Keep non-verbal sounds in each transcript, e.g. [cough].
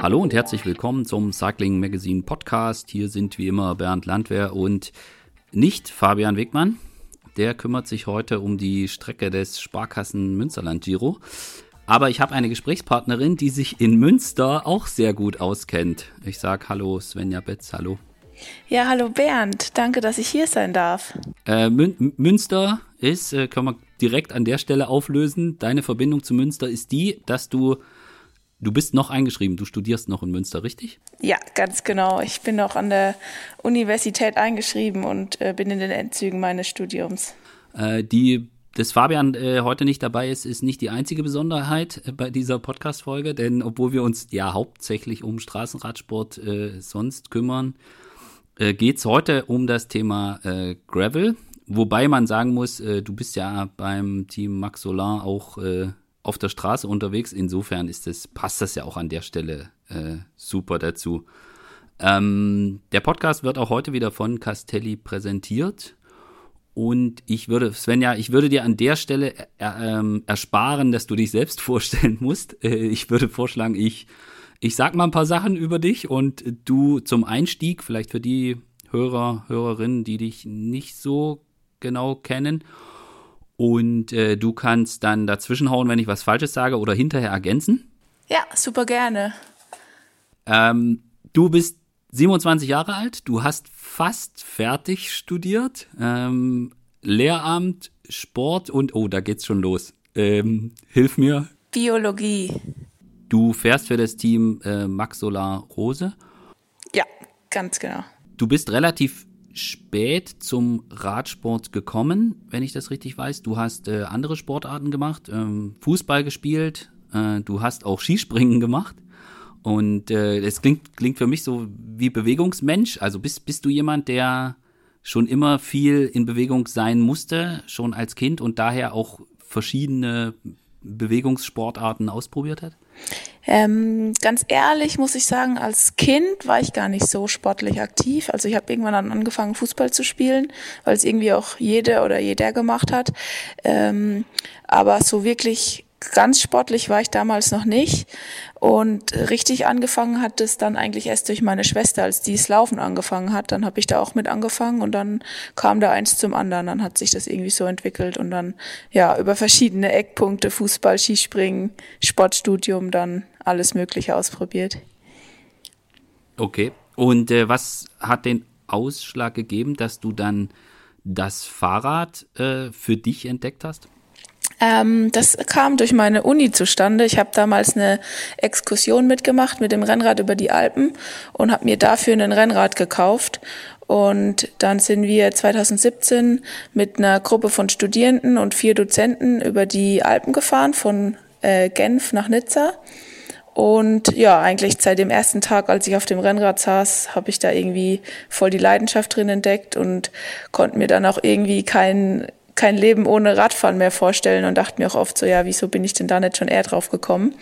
Hallo und herzlich willkommen zum Cycling Magazine Podcast. Hier sind wie immer Bernd Landwehr und nicht Fabian Wegmann. Der kümmert sich heute um die Strecke des Sparkassen Münsterland Giro. Aber ich habe eine Gesprächspartnerin, die sich in Münster auch sehr gut auskennt. Ich sage Hallo Svenja Betz, hallo. Ja, hallo Bernd, danke, dass ich hier sein darf. Äh, Mün Münster ist, äh, können wir direkt an der Stelle auflösen. Deine Verbindung zu Münster ist die, dass du, du bist noch eingeschrieben, du studierst noch in Münster, richtig? Ja, ganz genau. Ich bin noch an der Universität eingeschrieben und äh, bin in den Endzügen meines Studiums. Äh, die dass Fabian äh, heute nicht dabei ist, ist nicht die einzige Besonderheit äh, bei dieser Podcast-Folge, denn obwohl wir uns ja hauptsächlich um Straßenradsport äh, sonst kümmern, äh, geht es heute um das Thema äh, Gravel. Wobei man sagen muss, du bist ja beim Team Max Solar auch auf der Straße unterwegs. Insofern ist das, passt das ja auch an der Stelle äh, super dazu. Ähm, der Podcast wird auch heute wieder von Castelli präsentiert. Und ich würde, Svenja, ich würde dir an der Stelle er, ähm, ersparen, dass du dich selbst [laughs] vorstellen musst. Äh, ich würde vorschlagen, ich ich sag mal ein paar Sachen über dich und du zum Einstieg, vielleicht für die Hörer, Hörerinnen, die dich nicht so genau kennen. Und äh, du kannst dann dazwischenhauen, wenn ich was Falsches sage oder hinterher ergänzen. Ja, super gerne. Ähm, du bist 27 Jahre alt, du hast fast fertig studiert. Ähm, Lehramt, Sport und, oh, da geht's schon los. Ähm, hilf mir. Biologie. Du fährst für das Team äh, Max Solar Rose. Ja, ganz genau. Du bist relativ spät zum Radsport gekommen, wenn ich das richtig weiß. Du hast äh, andere Sportarten gemacht, ähm, Fußball gespielt, äh, du hast auch Skispringen gemacht. Und äh, es klingt, klingt für mich so wie Bewegungsmensch. Also bist, bist du jemand, der schon immer viel in Bewegung sein musste, schon als Kind und daher auch verschiedene Bewegungssportarten ausprobiert hat? Ähm, ganz ehrlich muss ich sagen, als Kind war ich gar nicht so sportlich aktiv. Also ich habe irgendwann dann angefangen, Fußball zu spielen, weil es irgendwie auch jede oder jeder gemacht hat. Ähm, aber so wirklich ganz sportlich war ich damals noch nicht. Und richtig angefangen hat es dann eigentlich erst durch meine Schwester, als die das Laufen angefangen hat. Dann habe ich da auch mit angefangen und dann kam da eins zum anderen. Dann hat sich das irgendwie so entwickelt und dann ja über verschiedene Eckpunkte, Fußball, Skispringen, Sportstudium, dann alles Mögliche ausprobiert. Okay. Und äh, was hat den Ausschlag gegeben, dass du dann das Fahrrad äh, für dich entdeckt hast? Ähm, das kam durch meine Uni zustande. Ich habe damals eine Exkursion mitgemacht mit dem Rennrad über die Alpen und habe mir dafür ein Rennrad gekauft. Und dann sind wir 2017 mit einer Gruppe von Studierenden und vier Dozenten über die Alpen gefahren, von äh, Genf nach Nizza. Und ja, eigentlich seit dem ersten Tag, als ich auf dem Rennrad saß, habe ich da irgendwie voll die Leidenschaft drin entdeckt und konnte mir dann auch irgendwie kein kein Leben ohne Radfahren mehr vorstellen und dachte mir auch oft so, ja, wieso bin ich denn da nicht schon eher drauf gekommen?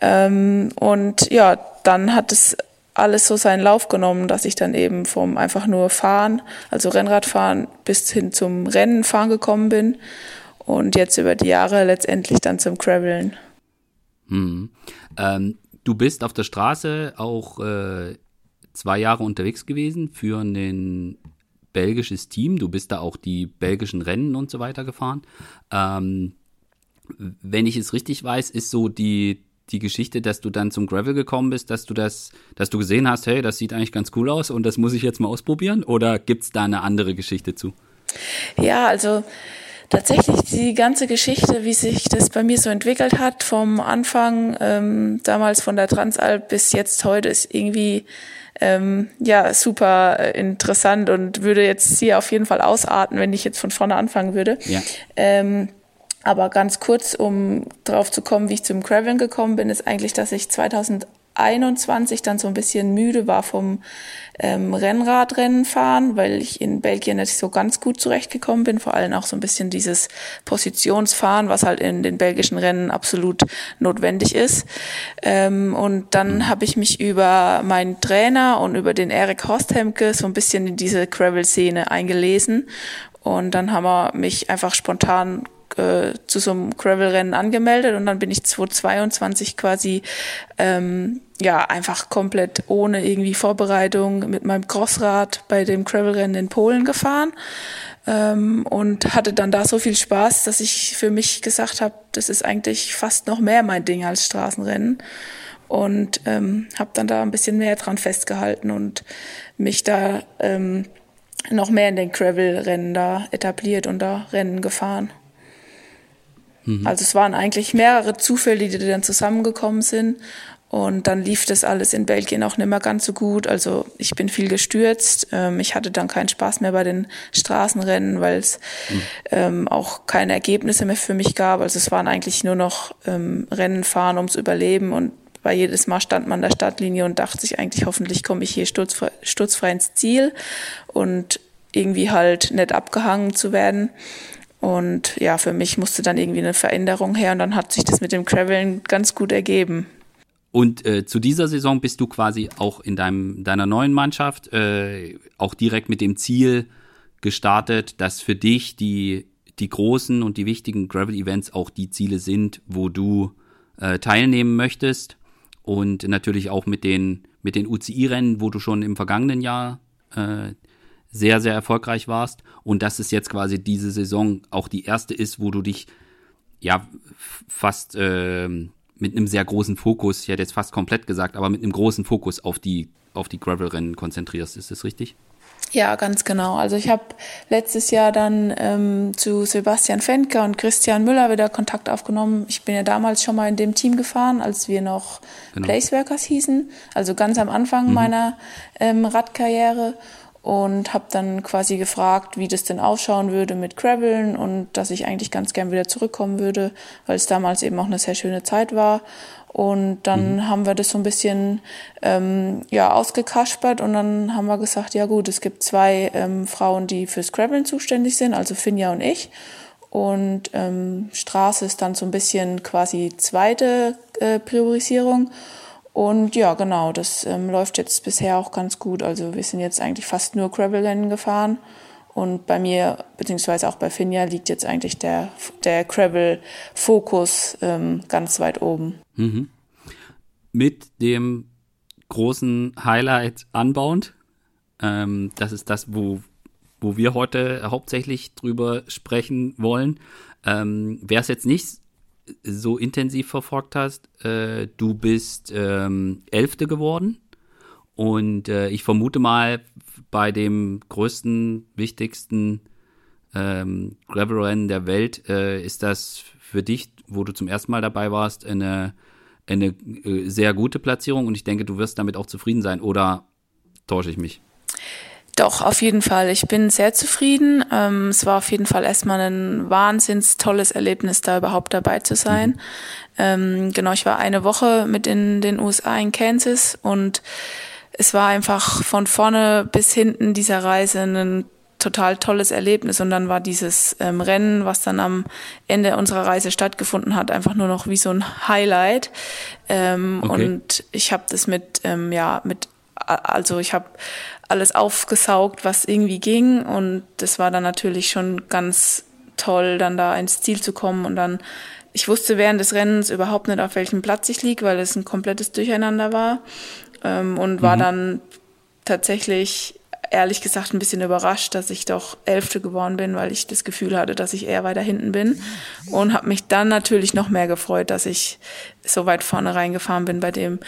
Ähm, und ja, dann hat es alles so seinen Lauf genommen, dass ich dann eben vom einfach nur Fahren, also Rennradfahren, bis hin zum Rennenfahren gekommen bin und jetzt über die Jahre letztendlich dann zum Graveln. Hm. Ähm, du bist auf der Straße auch äh, zwei Jahre unterwegs gewesen für einen belgisches Team. Du bist da auch die belgischen Rennen und so weiter gefahren. Ähm, wenn ich es richtig weiß, ist so die, die Geschichte, dass du dann zum Gravel gekommen bist, dass du das, dass du gesehen hast, hey, das sieht eigentlich ganz cool aus und das muss ich jetzt mal ausprobieren? Oder gibt es da eine andere Geschichte zu? Ja, also tatsächlich die ganze Geschichte, wie sich das bei mir so entwickelt hat, vom Anfang ähm, damals von der Transalp bis jetzt heute, ist irgendwie ähm, ja super äh, interessant und würde jetzt hier auf jeden Fall ausarten, wenn ich jetzt von vorne anfangen würde. Ja. Ähm, aber ganz kurz, um drauf zu kommen, wie ich zum Craven gekommen bin, ist eigentlich, dass ich 2000 21 dann so ein bisschen müde war vom ähm, Rennradrennen fahren, weil ich in Belgien nicht so ganz gut zurechtgekommen bin, vor allem auch so ein bisschen dieses Positionsfahren, was halt in den belgischen Rennen absolut notwendig ist. Ähm, und dann mhm. habe ich mich über meinen Trainer und über den Erik Horsthemke so ein bisschen in diese Gravel-Szene eingelesen und dann haben wir mich einfach spontan äh, zu so einem Gravel-Rennen angemeldet und dann bin ich 2022 quasi ähm, ja einfach komplett ohne irgendwie Vorbereitung mit meinem Crossrad bei dem Gravel-Rennen in Polen gefahren ähm, und hatte dann da so viel Spaß, dass ich für mich gesagt habe, das ist eigentlich fast noch mehr mein Ding als Straßenrennen und ähm, habe dann da ein bisschen mehr dran festgehalten und mich da ähm, noch mehr in den Gravel-Rennen da etabliert und da Rennen gefahren. Mhm. Also es waren eigentlich mehrere Zufälle, die dann zusammengekommen sind. Und dann lief das alles in Belgien auch nicht mehr ganz so gut. Also ich bin viel gestürzt. Ähm, ich hatte dann keinen Spaß mehr bei den Straßenrennen, weil es mhm. ähm, auch keine Ergebnisse mehr für mich gab. Also es waren eigentlich nur noch ähm, Rennen fahren ums Überleben und weil jedes Mal stand man an der Stadtlinie und dachte sich eigentlich, hoffentlich komme ich hier sturzfrei, sturzfrei ins Ziel und irgendwie halt nicht abgehangen zu werden. Und ja, für mich musste dann irgendwie eine Veränderung her und dann hat sich das mit dem Graveln ganz gut ergeben. Und äh, zu dieser Saison bist du quasi auch in deinem, deiner neuen Mannschaft äh, auch direkt mit dem Ziel gestartet, dass für dich die, die großen und die wichtigen Gravel-Events auch die Ziele sind, wo du äh, teilnehmen möchtest und natürlich auch mit den, mit den UCI-Rennen, wo du schon im vergangenen Jahr äh, sehr, sehr erfolgreich warst und dass es jetzt quasi diese Saison auch die erste ist, wo du dich ja fast äh, mit einem sehr großen Fokus, ich hätte jetzt fast komplett gesagt, aber mit einem großen Fokus auf die, auf die Gravel-Rennen konzentrierst. Ist das richtig? Ja, ganz genau. Also ich habe letztes Jahr dann ähm, zu Sebastian Fenke und Christian Müller wieder Kontakt aufgenommen. Ich bin ja damals schon mal in dem Team gefahren, als wir noch genau. Placeworkers hießen, also ganz am Anfang mhm. meiner ähm, Radkarriere und habe dann quasi gefragt, wie das denn ausschauen würde mit Graveln und dass ich eigentlich ganz gern wieder zurückkommen würde, weil es damals eben auch eine sehr schöne Zeit war. Und dann mhm. haben wir das so ein bisschen ähm, ja ausgekaspert und dann haben wir gesagt, ja gut, es gibt zwei ähm, Frauen, die fürs Graveln zuständig sind, also Finja und ich. Und ähm, Straße ist dann so ein bisschen quasi zweite äh, Priorisierung. Und ja, genau, das ähm, läuft jetzt bisher auch ganz gut. Also wir sind jetzt eigentlich fast nur Gravel-Rennen gefahren. Und bei mir, beziehungsweise auch bei Finja, liegt jetzt eigentlich der, der Gravel-Fokus ähm, ganz weit oben. Mhm. Mit dem großen Highlight Unbound. Ähm, das ist das, wo, wo wir heute hauptsächlich drüber sprechen wollen. Ähm, Wer es jetzt nicht so intensiv verfolgt hast, äh, du bist ähm, Elfte geworden. Und äh, ich vermute mal, bei dem größten, wichtigsten ähm, Gravel-Rennen der Welt äh, ist das für dich, wo du zum ersten Mal dabei warst, eine, eine äh, sehr gute Platzierung und ich denke, du wirst damit auch zufrieden sein. Oder täusche ich mich? Doch, auf jeden Fall. Ich bin sehr zufrieden. Ähm, es war auf jeden Fall erstmal ein wahnsinns tolles Erlebnis, da überhaupt dabei zu sein. Mhm. Ähm, genau, ich war eine Woche mit in den USA in Kansas und es war einfach von vorne bis hinten dieser Reise ein total tolles Erlebnis und dann war dieses ähm, Rennen, was dann am Ende unserer Reise stattgefunden hat, einfach nur noch wie so ein Highlight. Ähm, okay. Und ich habe das mit ähm, ja mit also ich habe alles aufgesaugt, was irgendwie ging. Und das war dann natürlich schon ganz toll, dann da ins Ziel zu kommen. Und dann ich wusste während des Rennens überhaupt nicht, auf welchem Platz ich lieg, weil es ein komplettes Durcheinander war. Ähm, und war mhm. dann tatsächlich ehrlich gesagt ein bisschen überrascht, dass ich doch Elfte geworden bin, weil ich das Gefühl hatte, dass ich eher weiter hinten bin. Und habe mich dann natürlich noch mehr gefreut, dass ich so weit vorne reingefahren bin bei dem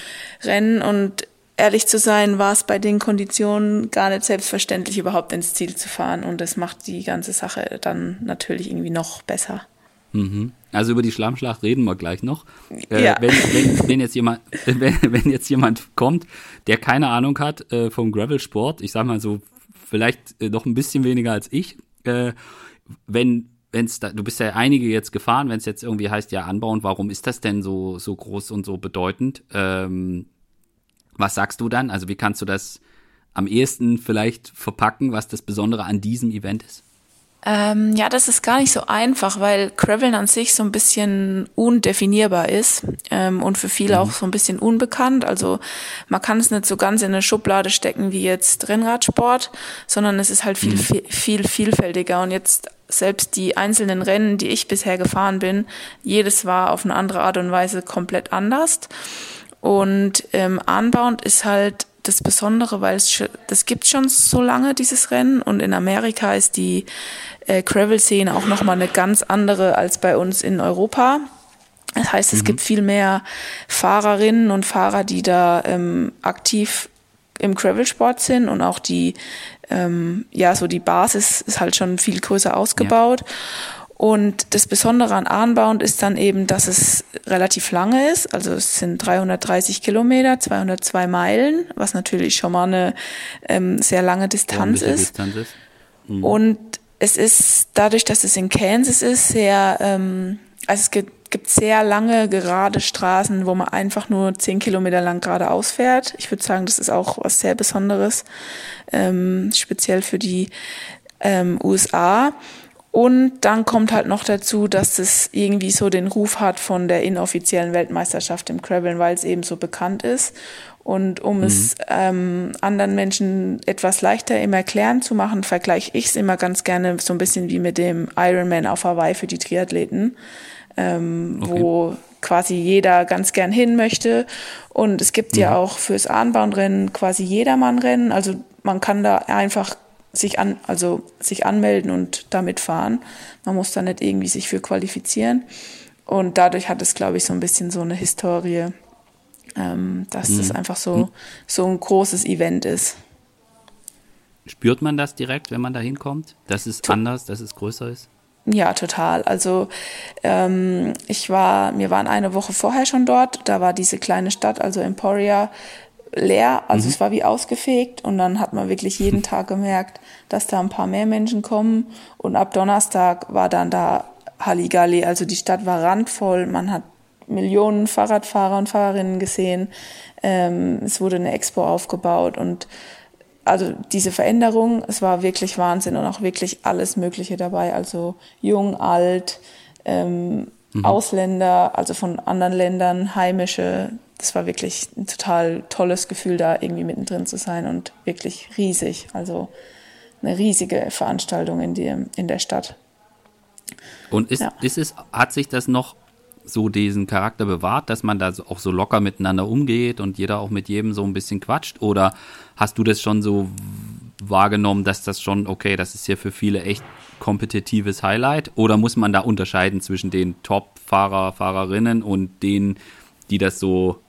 Rennen. Und ehrlich zu sein, war es bei den Konditionen gar nicht selbstverständlich, überhaupt ins Ziel zu fahren und das macht die ganze Sache dann natürlich irgendwie noch besser. Mhm. Also über die Schlammschlacht reden wir gleich noch. Äh, ja. wenn, wenn, wenn, jetzt jemand, [laughs] wenn, wenn jetzt jemand kommt, der keine Ahnung hat äh, vom Gravel-Sport, ich sag mal so, vielleicht äh, noch ein bisschen weniger als ich, äh, wenn wenn's da, du bist ja einige jetzt gefahren, wenn es jetzt irgendwie heißt, ja, anbauen, warum ist das denn so, so groß und so bedeutend? Ähm, was sagst du dann? Also wie kannst du das am ehesten vielleicht verpacken, was das Besondere an diesem Event ist? Ähm, ja, das ist gar nicht so einfach, weil Graveln an sich so ein bisschen undefinierbar ist ähm, und für viele mhm. auch so ein bisschen unbekannt. Also man kann es nicht so ganz in eine Schublade stecken wie jetzt Rennradsport, sondern es ist halt viel, mhm. viel, viel vielfältiger. Und jetzt selbst die einzelnen Rennen, die ich bisher gefahren bin, jedes war auf eine andere Art und Weise komplett anders. Und ähm, Unbound ist halt das Besondere, weil es das gibt schon so lange dieses Rennen und in Amerika ist die äh, Gravel-Szene auch nochmal eine ganz andere als bei uns in Europa. Das heißt, es mhm. gibt viel mehr Fahrerinnen und Fahrer, die da ähm, aktiv im Gravelsport sind und auch die, ähm, ja, so die Basis ist halt schon viel größer ausgebaut. Ja. Und das Besondere an Arnbound ist dann eben, dass es relativ lange ist. Also es sind 330 Kilometer, 202 Meilen, was natürlich schon mal eine ähm, sehr lange Distanz ist. Distanz ist. Mhm. Und es ist dadurch, dass es in Kansas ist, sehr, ähm, also es gibt gibt sehr lange gerade Straßen, wo man einfach nur zehn Kilometer lang geradeaus fährt. Ich würde sagen, das ist auch was sehr Besonderes, ähm, speziell für die ähm, USA. Und dann kommt halt noch dazu, dass es irgendwie so den Ruf hat von der inoffiziellen Weltmeisterschaft im Graveln, weil es eben so bekannt ist. Und um mhm. es ähm, anderen Menschen etwas leichter im Erklären zu machen, vergleiche ich es immer ganz gerne so ein bisschen wie mit dem Ironman auf Hawaii für die Triathleten ähm, okay. wo quasi jeder ganz gern hin möchte. Und es gibt mhm. ja auch fürs Ahnbahnrennen quasi Jedermannrennen. Also man kann da einfach sich an, also sich anmelden und damit fahren. Man muss da nicht irgendwie sich für qualifizieren. Und dadurch hat es, glaube ich, so ein bisschen so eine Historie, ähm, dass mhm. das einfach so, mhm. so ein großes Event ist. Spürt man das direkt, wenn man da hinkommt? Dass es anders, dass es größer ist? Ja, total. Also ähm, ich war, wir waren eine Woche vorher schon dort. Da war diese kleine Stadt, also Emporia, leer. Also mhm. es war wie ausgefegt und dann hat man wirklich jeden [laughs] Tag gemerkt, dass da ein paar mehr Menschen kommen. Und ab Donnerstag war dann da Halligalli. Also die Stadt war randvoll. Man hat Millionen Fahrradfahrer und Fahrerinnen gesehen. Ähm, es wurde eine Expo aufgebaut und also diese Veränderung, es war wirklich Wahnsinn und auch wirklich alles Mögliche dabei. Also jung, alt, ähm, mhm. Ausländer, also von anderen Ländern, heimische. Das war wirklich ein total tolles Gefühl, da irgendwie mittendrin zu sein und wirklich riesig. Also eine riesige Veranstaltung in, die, in der Stadt. Und ist, ja. ist es, hat sich das noch so diesen Charakter bewahrt, dass man da auch so locker miteinander umgeht und jeder auch mit jedem so ein bisschen quatscht? Oder hast du das schon so wahrgenommen, dass das schon, okay, das ist ja für viele echt kompetitives Highlight? Oder muss man da unterscheiden zwischen den Top-Fahrer, Fahrerinnen und denen, die das so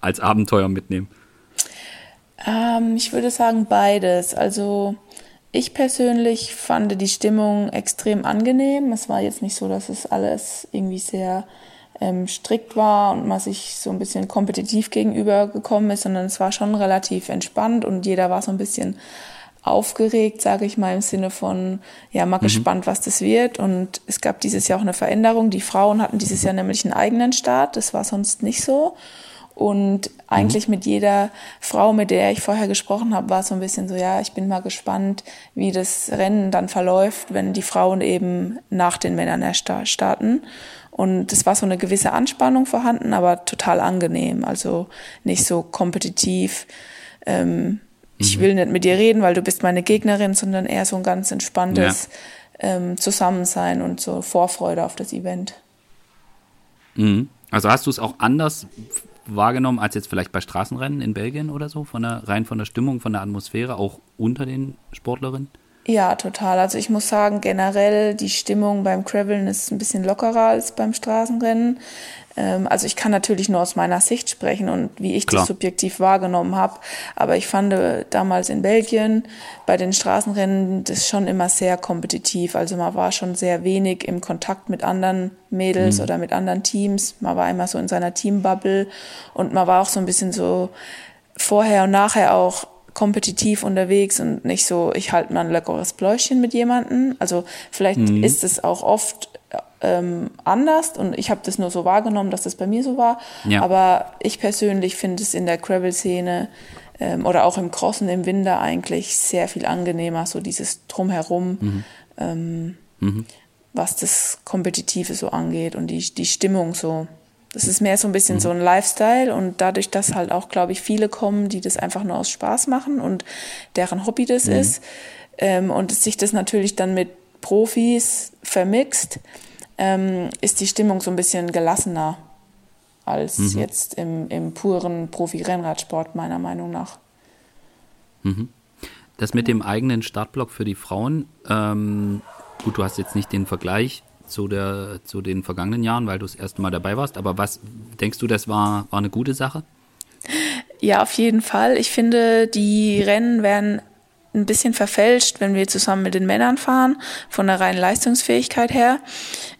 als Abenteuer mitnehmen? Ähm, ich würde sagen beides. Also ich persönlich fand die Stimmung extrem angenehm. Es war jetzt nicht so, dass es alles irgendwie sehr ähm, strikt war und man sich so ein bisschen kompetitiv gegenübergekommen ist, sondern es war schon relativ entspannt und jeder war so ein bisschen aufgeregt, sage ich mal, im Sinne von, ja, mal mhm. gespannt, was das wird. Und es gab dieses Jahr auch eine Veränderung. Die Frauen hatten dieses Jahr nämlich einen eigenen Start. Das war sonst nicht so. Und eigentlich mhm. mit jeder Frau, mit der ich vorher gesprochen habe, war es so ein bisschen so, ja, ich bin mal gespannt, wie das Rennen dann verläuft, wenn die Frauen eben nach den Männern starten. Und es war so eine gewisse Anspannung vorhanden, aber total angenehm. Also nicht so kompetitiv. Ähm, mhm. Ich will nicht mit dir reden, weil du bist meine Gegnerin, sondern eher so ein ganz entspanntes ja. ähm, Zusammensein und so Vorfreude auf das Event. Mhm. Also hast du es auch anders wahrgenommen als jetzt vielleicht bei Straßenrennen in Belgien oder so, von der, rein von der Stimmung, von der Atmosphäre, auch unter den Sportlerinnen? Ja, total. Also ich muss sagen, generell die Stimmung beim Graveln ist ein bisschen lockerer als beim Straßenrennen. Ähm, also ich kann natürlich nur aus meiner Sicht sprechen und wie ich Klar. das subjektiv wahrgenommen habe. Aber ich fand äh, damals in Belgien bei den Straßenrennen das schon immer sehr kompetitiv. Also man war schon sehr wenig im Kontakt mit anderen Mädels mhm. oder mit anderen Teams. Man war immer so in seiner Teambubble und man war auch so ein bisschen so vorher und nachher auch kompetitiv unterwegs und nicht so, ich halte mal ein leckeres Bläuschen mit jemandem. Also vielleicht mhm. ist es auch oft ähm, anders und ich habe das nur so wahrgenommen, dass das bei mir so war. Ja. Aber ich persönlich finde es in der Gravel-Szene ähm, oder auch im Crossen im Winter eigentlich sehr viel angenehmer, so dieses Drumherum, mhm. Ähm, mhm. was das Kompetitive so angeht und die, die Stimmung so. Das ist mehr so ein bisschen mhm. so ein Lifestyle und dadurch, dass halt auch, glaube ich, viele kommen, die das einfach nur aus Spaß machen und deren Hobby das mhm. ist ähm, und sich das natürlich dann mit Profis vermixt, ähm, ist die Stimmung so ein bisschen gelassener als mhm. jetzt im, im puren Profi-Rennradsport, meiner Meinung nach. Mhm. Das mit dem eigenen Startblock für die Frauen, ähm, gut, du hast jetzt nicht den Vergleich zu, der, zu den vergangenen Jahren, weil du das erste Mal dabei warst, aber was denkst du, das war, war eine gute Sache? Ja, auf jeden Fall. Ich finde, die Rennen werden ein bisschen verfälscht, wenn wir zusammen mit den Männern fahren, von der reinen Leistungsfähigkeit her.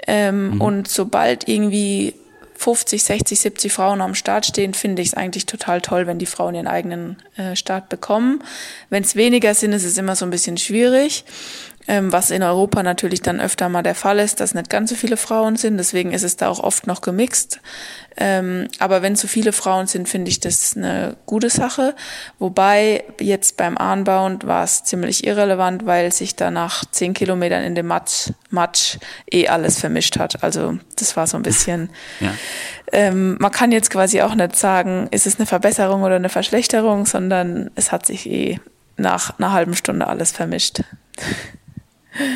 Ähm, mhm. Und sobald irgendwie 50, 60, 70 Frauen am Start stehen, finde ich es eigentlich total toll, wenn die Frauen ihren eigenen äh, Start bekommen. Wenn es weniger sind, ist es immer so ein bisschen schwierig ähm, was in Europa natürlich dann öfter mal der Fall ist, dass nicht ganz so viele Frauen sind. Deswegen ist es da auch oft noch gemixt. Ähm, aber wenn zu viele Frauen sind, finde ich das eine gute Sache. Wobei jetzt beim Anbauen war es ziemlich irrelevant, weil sich da nach zehn Kilometern in dem Matsch, Matsch eh alles vermischt hat. Also das war so ein bisschen. [laughs] ja. ähm, man kann jetzt quasi auch nicht sagen, ist es eine Verbesserung oder eine Verschlechterung, sondern es hat sich eh nach einer halben Stunde alles vermischt.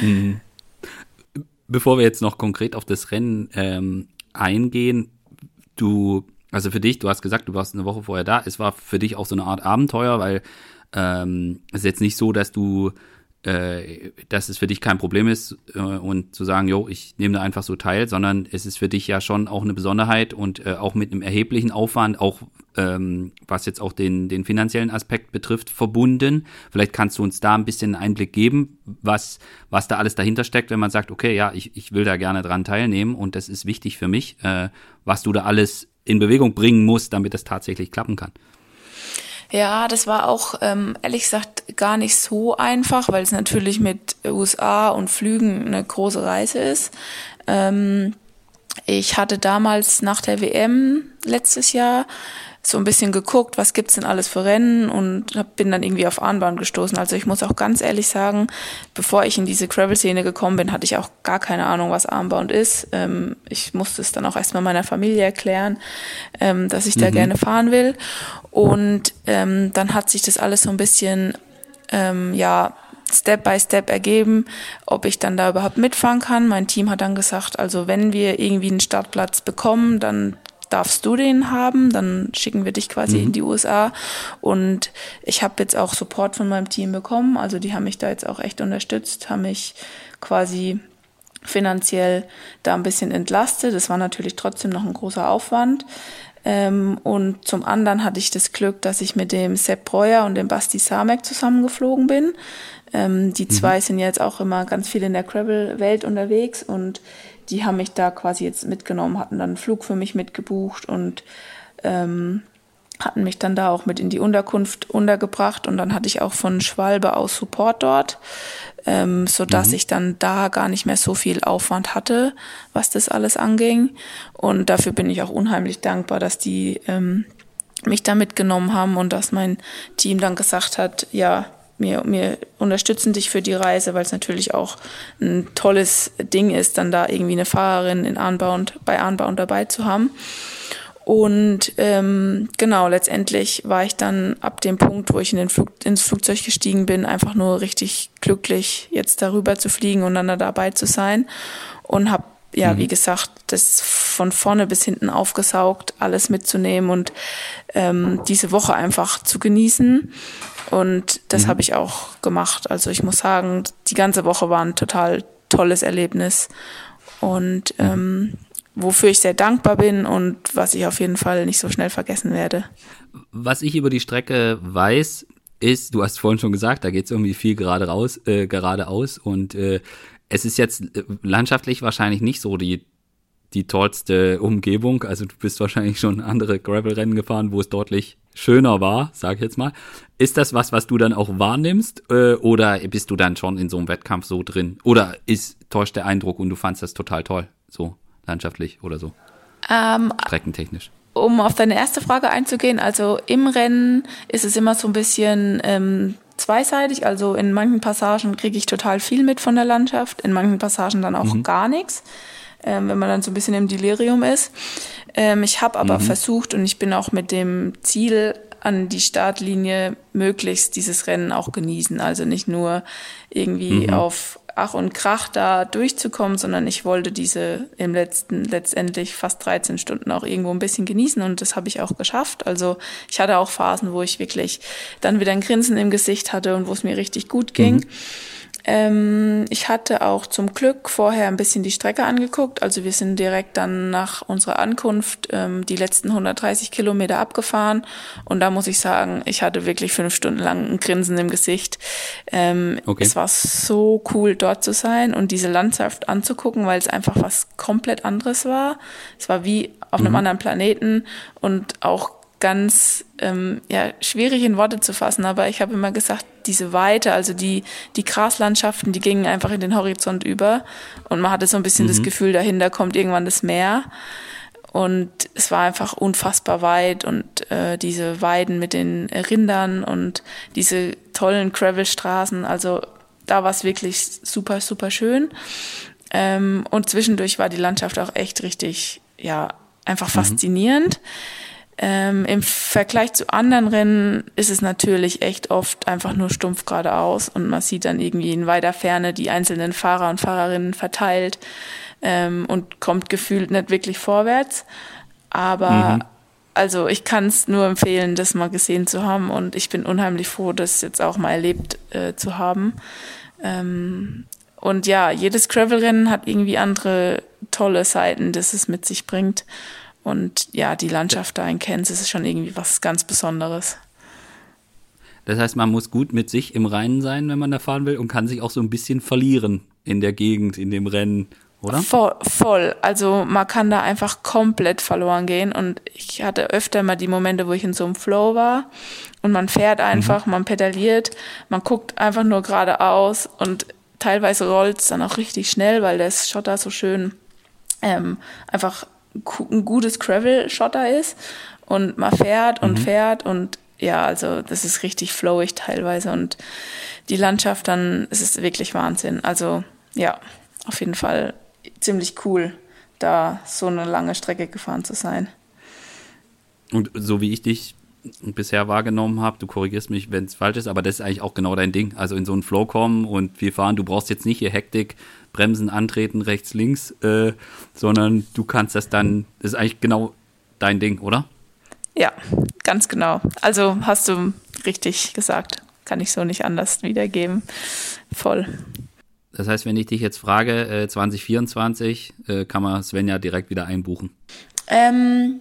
Mhm. Bevor wir jetzt noch konkret auf das Rennen ähm, eingehen, du, also für dich, du hast gesagt, du warst eine Woche vorher da. Es war für dich auch so eine Art Abenteuer, weil ähm, es ist jetzt nicht so, dass du äh, dass es für dich kein Problem ist äh, und zu sagen, jo, ich nehme da einfach so teil, sondern es ist für dich ja schon auch eine Besonderheit und äh, auch mit einem erheblichen Aufwand, auch ähm, was jetzt auch den, den finanziellen Aspekt betrifft, verbunden. Vielleicht kannst du uns da ein bisschen einen Einblick geben, was, was da alles dahinter steckt, wenn man sagt, okay, ja, ich, ich will da gerne dran teilnehmen und das ist wichtig für mich, äh, was du da alles in Bewegung bringen musst, damit das tatsächlich klappen kann. Ja, das war auch ähm, ehrlich gesagt gar nicht so einfach, weil es natürlich mit USA und Flügen eine große Reise ist. Ähm, ich hatte damals nach der WM letztes Jahr so ein bisschen geguckt, was gibt's denn alles für Rennen und bin dann irgendwie auf Arnbahn gestoßen. Also ich muss auch ganz ehrlich sagen, bevor ich in diese Gravel-Szene gekommen bin, hatte ich auch gar keine Ahnung, was Arnbound ist. Ähm, ich musste es dann auch erstmal meiner Familie erklären, ähm, dass ich da mhm. gerne fahren will. Und ähm, dann hat sich das alles so ein bisschen, ähm, ja, Step by Step ergeben, ob ich dann da überhaupt mitfahren kann. Mein Team hat dann gesagt, also wenn wir irgendwie einen Startplatz bekommen, dann darfst du den haben, dann schicken wir dich quasi mhm. in die USA. Und ich habe jetzt auch Support von meinem Team bekommen. Also die haben mich da jetzt auch echt unterstützt, haben mich quasi finanziell da ein bisschen entlastet. Das war natürlich trotzdem noch ein großer Aufwand. Ähm, und zum anderen hatte ich das Glück, dass ich mit dem Sepp Breuer und dem Basti Samek zusammengeflogen bin. Ähm, die zwei mhm. sind jetzt auch immer ganz viel in der Gravel-Welt unterwegs und die haben mich da quasi jetzt mitgenommen, hatten dann einen Flug für mich mitgebucht und ähm, hatten mich dann da auch mit in die Unterkunft untergebracht und dann hatte ich auch von Schwalbe aus Support dort, ähm, so dass mhm. ich dann da gar nicht mehr so viel Aufwand hatte, was das alles anging. Und dafür bin ich auch unheimlich dankbar, dass die ähm, mich da mitgenommen haben und dass mein Team dann gesagt hat, ja, wir, wir unterstützen dich für die Reise, weil es natürlich auch ein tolles Ding ist, dann da irgendwie eine Fahrerin in Anbound, bei Anbound dabei zu haben. Und ähm, genau, letztendlich war ich dann ab dem Punkt, wo ich in den Flug, ins Flugzeug gestiegen bin, einfach nur richtig glücklich, jetzt darüber zu fliegen und dann da dabei zu sein. Und habe, ja, mhm. wie gesagt, das von vorne bis hinten aufgesaugt, alles mitzunehmen und ähm, diese Woche einfach zu genießen und das mhm. habe ich auch gemacht. Also ich muss sagen, die ganze Woche war ein total tolles Erlebnis. Und ähm, wofür ich sehr dankbar bin und was ich auf jeden Fall nicht so schnell vergessen werde. Was ich über die Strecke weiß, ist, du hast vorhin schon gesagt, da geht es irgendwie viel gerade raus, äh, geradeaus und äh, es ist jetzt äh, landschaftlich wahrscheinlich nicht so die die tollste Umgebung. Also du bist wahrscheinlich schon andere Gravel-Rennen gefahren, wo es deutlich schöner war, sag ich jetzt mal. Ist das was, was du dann auch wahrnimmst? Äh, oder bist du dann schon in so einem Wettkampf so drin? Oder ist täuscht der Eindruck und du fandst das total toll, so landschaftlich oder so? Ähm, Streckentechnisch. Um auf deine erste Frage einzugehen, also im Rennen ist es immer so ein bisschen ähm, zweiseitig. Also in manchen Passagen kriege ich total viel mit von der Landschaft, in manchen Passagen dann auch mhm. gar nichts ähm, wenn man dann so ein bisschen im Delirium ist. Ähm, ich habe aber mhm. versucht und ich bin auch mit dem Ziel an die Startlinie möglichst dieses Rennen auch genießen. Also nicht nur irgendwie mhm. auf Ach und Krach da durchzukommen, sondern ich wollte diese im letzten, letztendlich fast 13 Stunden auch irgendwo ein bisschen genießen und das habe ich auch geschafft. Also ich hatte auch Phasen, wo ich wirklich dann wieder ein Grinsen im Gesicht hatte und wo es mir richtig gut ging. Mhm. Ähm, ich hatte auch zum Glück vorher ein bisschen die Strecke angeguckt. Also wir sind direkt dann nach unserer Ankunft ähm, die letzten 130 Kilometer abgefahren. Und da muss ich sagen, ich hatte wirklich fünf Stunden lang ein Grinsen im Gesicht. Ähm, okay. Es war so cool, dort zu sein und diese Landschaft anzugucken, weil es einfach was komplett anderes war. Es war wie auf einem mhm. anderen Planeten und auch ganz ähm, ja, schwierig in Worte zu fassen, aber ich habe immer gesagt, diese Weite, also die, die Graslandschaften, die gingen einfach in den Horizont über und man hatte so ein bisschen mhm. das Gefühl, dahinter kommt irgendwann das Meer. Und es war einfach unfassbar weit und äh, diese Weiden mit den Rindern und diese tollen Gravelstraßen, also da war es wirklich super, super schön. Ähm, und zwischendurch war die Landschaft auch echt richtig, ja, einfach mhm. Ähm, Im Vergleich zu anderen Rennen ist es natürlich echt oft einfach nur stumpf geradeaus und man sieht dann irgendwie in weiter Ferne die einzelnen Fahrer und Fahrerinnen verteilt ähm, und kommt gefühlt nicht wirklich vorwärts. Aber mhm. also ich kann es nur empfehlen, das mal gesehen zu haben und ich bin unheimlich froh, das jetzt auch mal erlebt äh, zu haben. Ähm, und ja, jedes Gravel-Rennen hat irgendwie andere tolle Seiten, das es mit sich bringt. Und ja, die Landschaft da in Kansas ist schon irgendwie was ganz Besonderes. Das heißt, man muss gut mit sich im Reinen sein, wenn man da fahren will und kann sich auch so ein bisschen verlieren in der Gegend, in dem Rennen, oder? Voll, voll. Also man kann da einfach komplett verloren gehen und ich hatte öfter mal die Momente, wo ich in so einem Flow war und man fährt einfach, mhm. man pedaliert, man guckt einfach nur geradeaus und teilweise rollt es dann auch richtig schnell, weil der Schotter so schön ähm, einfach ein gutes Gravel-Schotter ist und man fährt und mhm. fährt und ja, also das ist richtig flowig teilweise und die Landschaft dann, es ist wirklich Wahnsinn. Also ja, auf jeden Fall ziemlich cool, da so eine lange Strecke gefahren zu sein. Und so wie ich dich bisher wahrgenommen habe, du korrigierst mich, wenn es falsch ist, aber das ist eigentlich auch genau dein Ding. Also in so einen Flow kommen und wir fahren, du brauchst jetzt nicht hier Hektik, Bremsen antreten, rechts, links, äh, sondern du kannst das dann, das ist eigentlich genau dein Ding, oder? Ja, ganz genau. Also hast du richtig gesagt. Kann ich so nicht anders wiedergeben. Voll. Das heißt, wenn ich dich jetzt frage, äh, 2024, äh, kann man Svenja direkt wieder einbuchen? Ähm,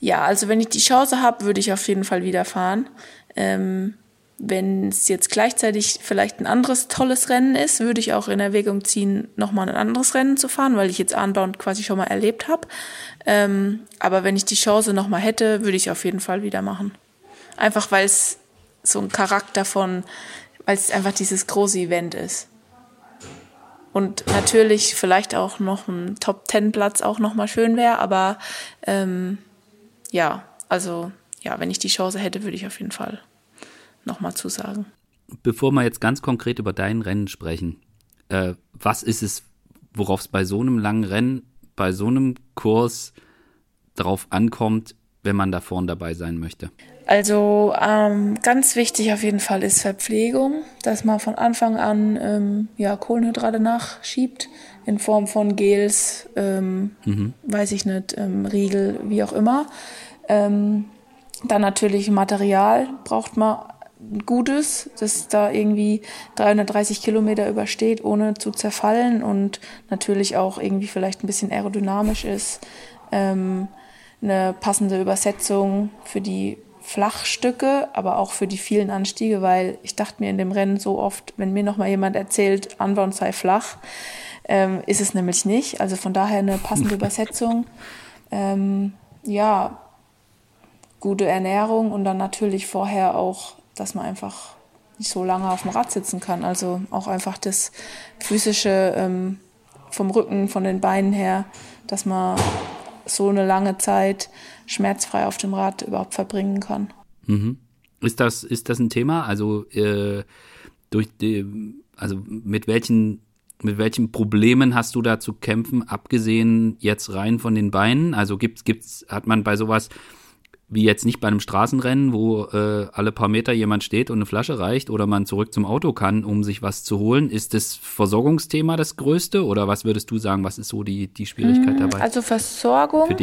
ja, also wenn ich die Chance habe, würde ich auf jeden Fall wieder fahren. Ähm, wenn es jetzt gleichzeitig vielleicht ein anderes tolles Rennen ist, würde ich auch in Erwägung ziehen, nochmal ein anderes Rennen zu fahren, weil ich jetzt Arnbound quasi schon mal erlebt habe. Ähm, aber wenn ich die Chance nochmal hätte, würde ich auf jeden Fall wieder machen. Einfach weil es so ein Charakter von, weil es einfach dieses große Event ist. Und natürlich vielleicht auch noch ein Top-Ten-Platz auch nochmal schön wäre, aber ähm, ja, also ja, wenn ich die Chance hätte, würde ich auf jeden Fall nochmal zusagen. Bevor wir jetzt ganz konkret über dein Rennen sprechen, äh, was ist es, worauf es bei so einem langen Rennen, bei so einem Kurs darauf ankommt, wenn man da vorne dabei sein möchte? Also ähm, ganz wichtig auf jeden Fall ist Verpflegung, dass man von Anfang an ähm, ja, Kohlenhydrate nachschiebt in Form von Gels, ähm, mhm. weiß ich nicht, ähm, Riegel, wie auch immer. Ähm, dann natürlich Material braucht man Gutes, das da irgendwie 330 Kilometer übersteht, ohne zu zerfallen und natürlich auch irgendwie vielleicht ein bisschen aerodynamisch ist. Ähm, eine passende Übersetzung für die Flachstücke, aber auch für die vielen Anstiege, weil ich dachte mir in dem Rennen so oft, wenn mir noch mal jemand erzählt, Anbound sei flach, ähm, ist es nämlich nicht. Also von daher eine passende [laughs] Übersetzung. Ähm, ja, gute Ernährung und dann natürlich vorher auch dass man einfach nicht so lange auf dem Rad sitzen kann. Also auch einfach das physische ähm, vom Rücken, von den Beinen her, dass man so eine lange Zeit schmerzfrei auf dem Rad überhaupt verbringen kann. Mhm. Ist das, ist das ein Thema? Also äh, durch die, also mit welchen mit welchen Problemen hast du da zu kämpfen, abgesehen jetzt rein von den Beinen? Also gibt's, gibt's, hat man bei sowas wie jetzt nicht bei einem Straßenrennen, wo äh, alle paar Meter jemand steht und eine Flasche reicht oder man zurück zum Auto kann, um sich was zu holen. Ist das Versorgungsthema das größte oder was würdest du sagen, was ist so die, die Schwierigkeit hm, dabei? Also Versorgung.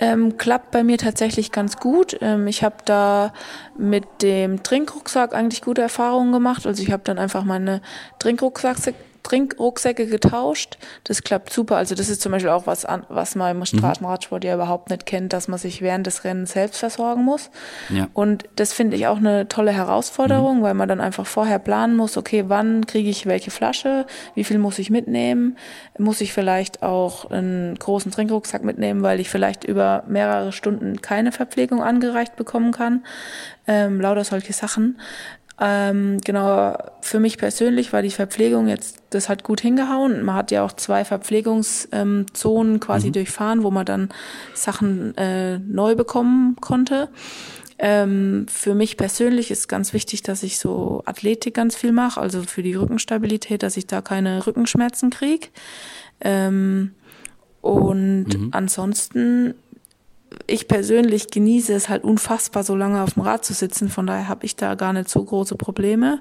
Ähm, klappt bei mir tatsächlich ganz gut. Ähm, ich habe da mit dem Trinkrucksack eigentlich gute Erfahrungen gemacht. Also ich habe dann einfach meine Trinkrucksäcke Trinkrucksäcke getauscht. Das klappt super. Also das ist zum Beispiel auch was, an, was man im mhm. Straßenradsport ja überhaupt nicht kennt, dass man sich während des Rennens selbst versorgen muss. Ja. Und das finde ich auch eine tolle Herausforderung, mhm. weil man dann einfach vorher planen muss, okay, wann kriege ich welche Flasche, wie viel muss ich mitnehmen, muss ich vielleicht auch einen großen Trinkrucksack mitnehmen, weil ich vielleicht über mehrere Stunden keine Verpflegung angereicht bekommen kann. Ähm, lauter solche Sachen. Ähm, genau, für mich persönlich war die Verpflegung jetzt, das hat gut hingehauen. Man hat ja auch zwei Verpflegungszonen ähm, quasi mhm. durchfahren, wo man dann Sachen äh, neu bekommen konnte. Ähm, für mich persönlich ist ganz wichtig, dass ich so Athletik ganz viel mache, also für die Rückenstabilität, dass ich da keine Rückenschmerzen kriege. Ähm, und mhm. ansonsten ich persönlich genieße es halt unfassbar, so lange auf dem Rad zu sitzen. Von daher habe ich da gar nicht so große Probleme.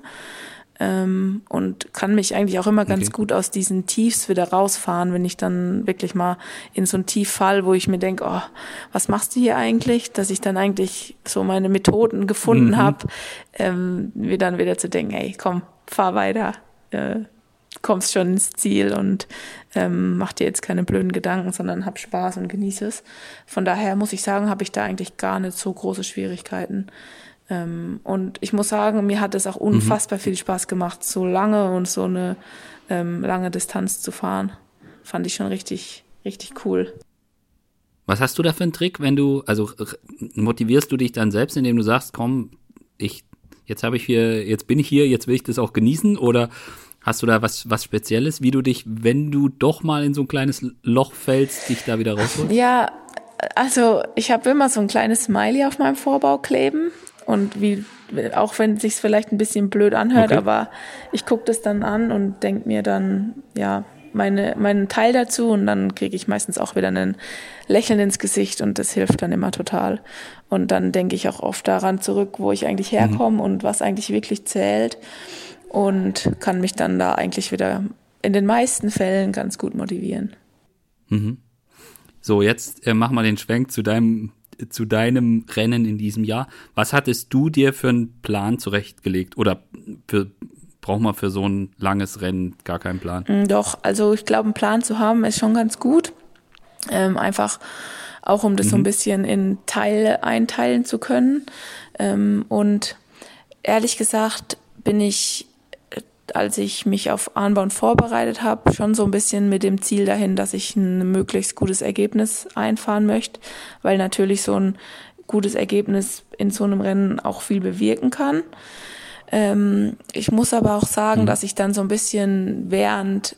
Ähm, und kann mich eigentlich auch immer ganz okay. gut aus diesen Tiefs wieder rausfahren, wenn ich dann wirklich mal in so ein Tief fall, wo ich mir denke, oh, was machst du hier eigentlich? Dass ich dann eigentlich so meine Methoden gefunden mhm. habe, ähm, mir dann wieder zu denken, hey, komm, fahr weiter. Äh, kommst schon ins Ziel und ähm, mach dir jetzt keine blöden Gedanken, sondern hab Spaß und genieße es. Von daher muss ich sagen, habe ich da eigentlich gar nicht so große Schwierigkeiten. Ähm, und ich muss sagen, mir hat es auch mhm. unfassbar mhm. viel Spaß gemacht, so lange und so eine ähm, lange Distanz zu fahren. Fand ich schon richtig, richtig cool. Was hast du da für einen Trick, wenn du, also motivierst du dich dann selbst, indem du sagst, komm, ich, jetzt habe ich hier, jetzt bin ich hier, jetzt will ich das auch genießen oder Hast du da was, was Spezielles, wie du dich, wenn du doch mal in so ein kleines Loch fällst, dich da wieder rausholst? Ja, also ich habe immer so ein kleines Smiley auf meinem Vorbau kleben. Und wie, auch wenn es sich vielleicht ein bisschen blöd anhört, okay. aber ich gucke das dann an und denke mir dann, ja, meine, meinen Teil dazu und dann kriege ich meistens auch wieder ein Lächeln ins Gesicht und das hilft dann immer total. Und dann denke ich auch oft daran zurück, wo ich eigentlich herkomme mhm. und was eigentlich wirklich zählt und kann mich dann da eigentlich wieder in den meisten Fällen ganz gut motivieren. Mhm. So, jetzt äh, mach mal den Schwenk zu deinem zu deinem Rennen in diesem Jahr. Was hattest du dir für einen Plan zurechtgelegt? Oder für, braucht man für so ein langes Rennen gar keinen Plan? Mm, doch, also ich glaube, einen Plan zu haben ist schon ganz gut. Ähm, einfach auch, um das mhm. so ein mhm. bisschen in Teile einteilen zu können. Ähm, und ehrlich gesagt bin ich als ich mich auf Anbauen vorbereitet habe, schon so ein bisschen mit dem Ziel dahin, dass ich ein möglichst gutes Ergebnis einfahren möchte, weil natürlich so ein gutes Ergebnis in so einem Rennen auch viel bewirken kann. Ähm, ich muss aber auch sagen, mhm. dass ich dann so ein bisschen während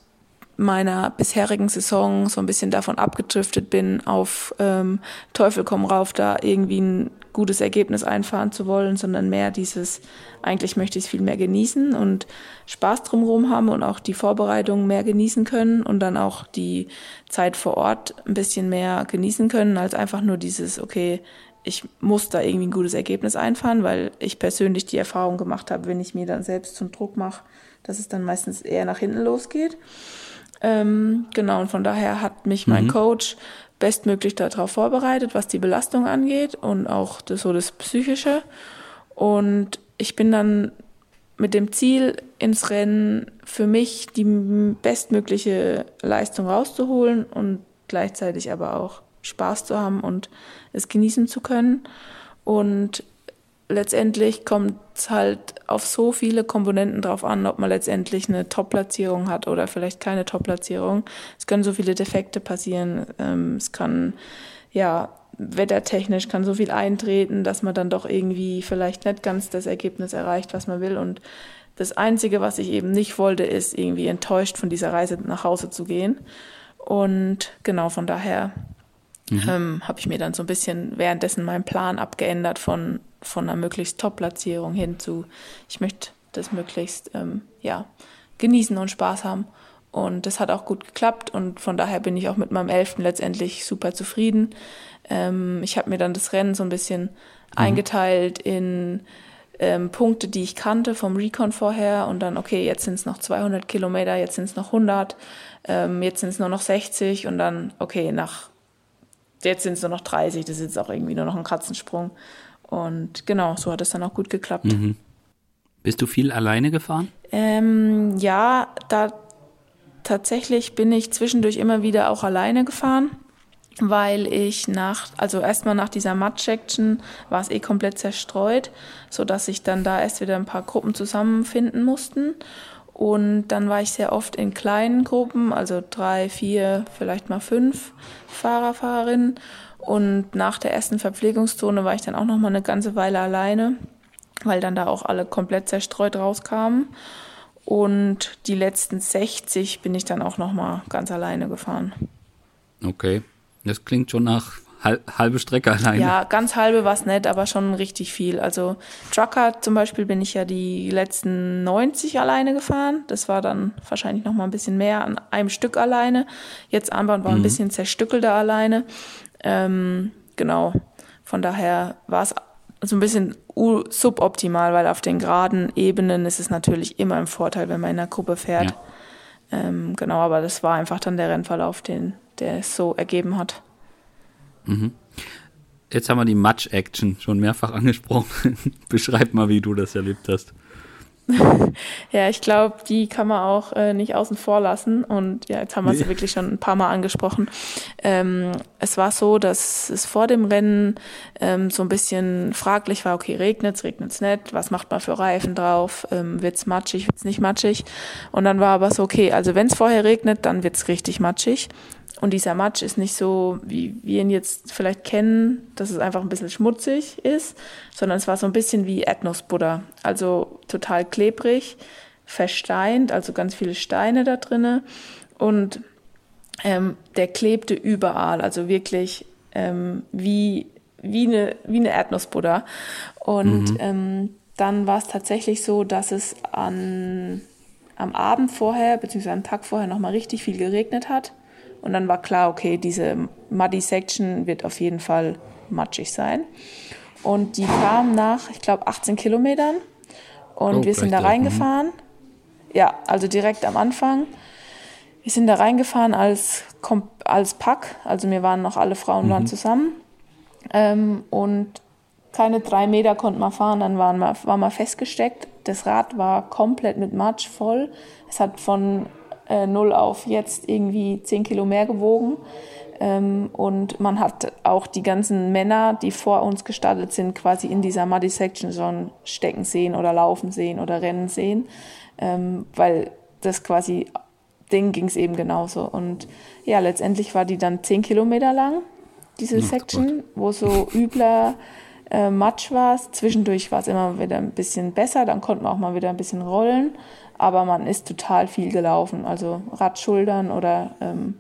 meiner bisherigen Saison so ein bisschen davon abgedriftet bin, auf ähm, Teufel komm rauf, da irgendwie ein gutes Ergebnis einfahren zu wollen, sondern mehr dieses, eigentlich möchte ich es viel mehr genießen und Spaß drumherum haben und auch die Vorbereitung mehr genießen können und dann auch die Zeit vor Ort ein bisschen mehr genießen können, als einfach nur dieses, okay, ich muss da irgendwie ein gutes Ergebnis einfahren, weil ich persönlich die Erfahrung gemacht habe, wenn ich mir dann selbst zum Druck mache, dass es dann meistens eher nach hinten losgeht. Ähm, genau, und von daher hat mich mein mhm. Coach bestmöglich darauf vorbereitet, was die Belastung angeht und auch das, so das Psychische. Und ich bin dann mit dem Ziel ins Rennen für mich die bestmögliche Leistung rauszuholen und gleichzeitig aber auch Spaß zu haben und es genießen zu können. Und letztendlich kommt es halt auf so viele Komponenten drauf an, ob man letztendlich eine Top-Platzierung hat oder vielleicht keine Top-Platzierung. Es können so viele Defekte passieren. Ähm, es kann, ja, wettertechnisch kann so viel eintreten, dass man dann doch irgendwie vielleicht nicht ganz das Ergebnis erreicht, was man will. Und das Einzige, was ich eben nicht wollte, ist irgendwie enttäuscht von dieser Reise nach Hause zu gehen. Und genau von daher mhm. ähm, habe ich mir dann so ein bisschen währenddessen meinen Plan abgeändert von von einer möglichst Top-Platzierung hin zu, ich möchte das möglichst ähm, ja, genießen und Spaß haben. Und das hat auch gut geklappt und von daher bin ich auch mit meinem Elften letztendlich super zufrieden. Ähm, ich habe mir dann das Rennen so ein bisschen mhm. eingeteilt in ähm, Punkte, die ich kannte vom Recon vorher und dann, okay, jetzt sind es noch 200 Kilometer, jetzt sind es noch 100, ähm, jetzt sind es nur noch 60 und dann, okay, nach, jetzt sind es nur noch 30, das ist jetzt auch irgendwie nur noch ein Katzensprung. Und genau, so hat es dann auch gut geklappt. Mhm. Bist du viel alleine gefahren? Ähm, ja, da tatsächlich bin ich zwischendurch immer wieder auch alleine gefahren, weil ich nach, also erstmal nach dieser Match-Section war es eh komplett zerstreut, so dass sich dann da erst wieder ein paar Gruppen zusammenfinden mussten. Und dann war ich sehr oft in kleinen Gruppen, also drei, vier, vielleicht mal fünf Fahrer, Fahrerinnen. Und nach der ersten Verpflegungszone war ich dann auch noch mal eine ganze Weile alleine, weil dann da auch alle komplett zerstreut rauskamen. Und die letzten 60 bin ich dann auch noch mal ganz alleine gefahren. Okay, das klingt schon nach halbe Strecke alleine. Ja, ganz halbe war es nicht, aber schon richtig viel. Also Trucker zum Beispiel bin ich ja die letzten 90 alleine gefahren. Das war dann wahrscheinlich noch mal ein bisschen mehr an einem Stück alleine. Jetzt Armband war mhm. ein bisschen zerstückelter alleine. Ähm, genau. Von daher war es so ein bisschen suboptimal, weil auf den geraden Ebenen ist es natürlich immer ein Vorteil, wenn man in einer Gruppe fährt. Ja. Ähm, genau, aber das war einfach dann der Rennverlauf, den der es so ergeben hat. Mhm. Jetzt haben wir die Match-Action schon mehrfach angesprochen. [laughs] Beschreib mal, wie du das erlebt hast. [laughs] ja, ich glaube, die kann man auch äh, nicht außen vor lassen. Und ja, jetzt haben wir nee. sie wirklich schon ein paar Mal angesprochen. Ähm, es war so, dass es vor dem Rennen ähm, so ein bisschen fraglich war, okay, regnet's, regnet's nicht, was macht man für Reifen drauf, ähm, wird's matschig, wird's nicht matschig. Und dann war aber so, okay, also wenn es vorher regnet, dann wird's richtig matschig. Und dieser Matsch ist nicht so, wie wir ihn jetzt vielleicht kennen, dass es einfach ein bisschen schmutzig ist, sondern es war so ein bisschen wie Erdnussbutter. Also total klebrig, versteint, also ganz viele Steine da drinne. Und ähm, der klebte überall, also wirklich ähm, wie, wie, eine, wie eine Erdnussbutter. Und mhm. ähm, dann war es tatsächlich so, dass es an, am Abend vorher, beziehungsweise am Tag vorher nochmal richtig viel geregnet hat. Und dann war klar, okay, diese Muddy Section wird auf jeden Fall matschig sein. Und die kam nach, ich glaube, 18 Kilometern. Und oh, wir sind da reingefahren. Mhm. Ja, also direkt am Anfang. Wir sind da reingefahren als, als Pack. Also wir waren noch alle Frauen mhm. waren zusammen. Ähm, und keine drei Meter konnten wir fahren, dann waren wir, waren wir festgesteckt. Das Rad war komplett mit Matsch voll. Es hat von äh, null auf jetzt irgendwie zehn Kilo mehr gewogen. Ähm, und man hat auch die ganzen Männer, die vor uns gestartet sind, quasi in dieser Muddy Section schon stecken sehen oder laufen sehen oder rennen sehen, ähm, weil das quasi, denen ging es eben genauso. Und ja, letztendlich war die dann zehn Kilometer lang, diese oh, Section, wo so übler äh, Matsch war. Zwischendurch war es immer wieder ein bisschen besser, dann konnten wir auch mal wieder ein bisschen rollen aber man ist total viel gelaufen, also Radschultern oder ähm,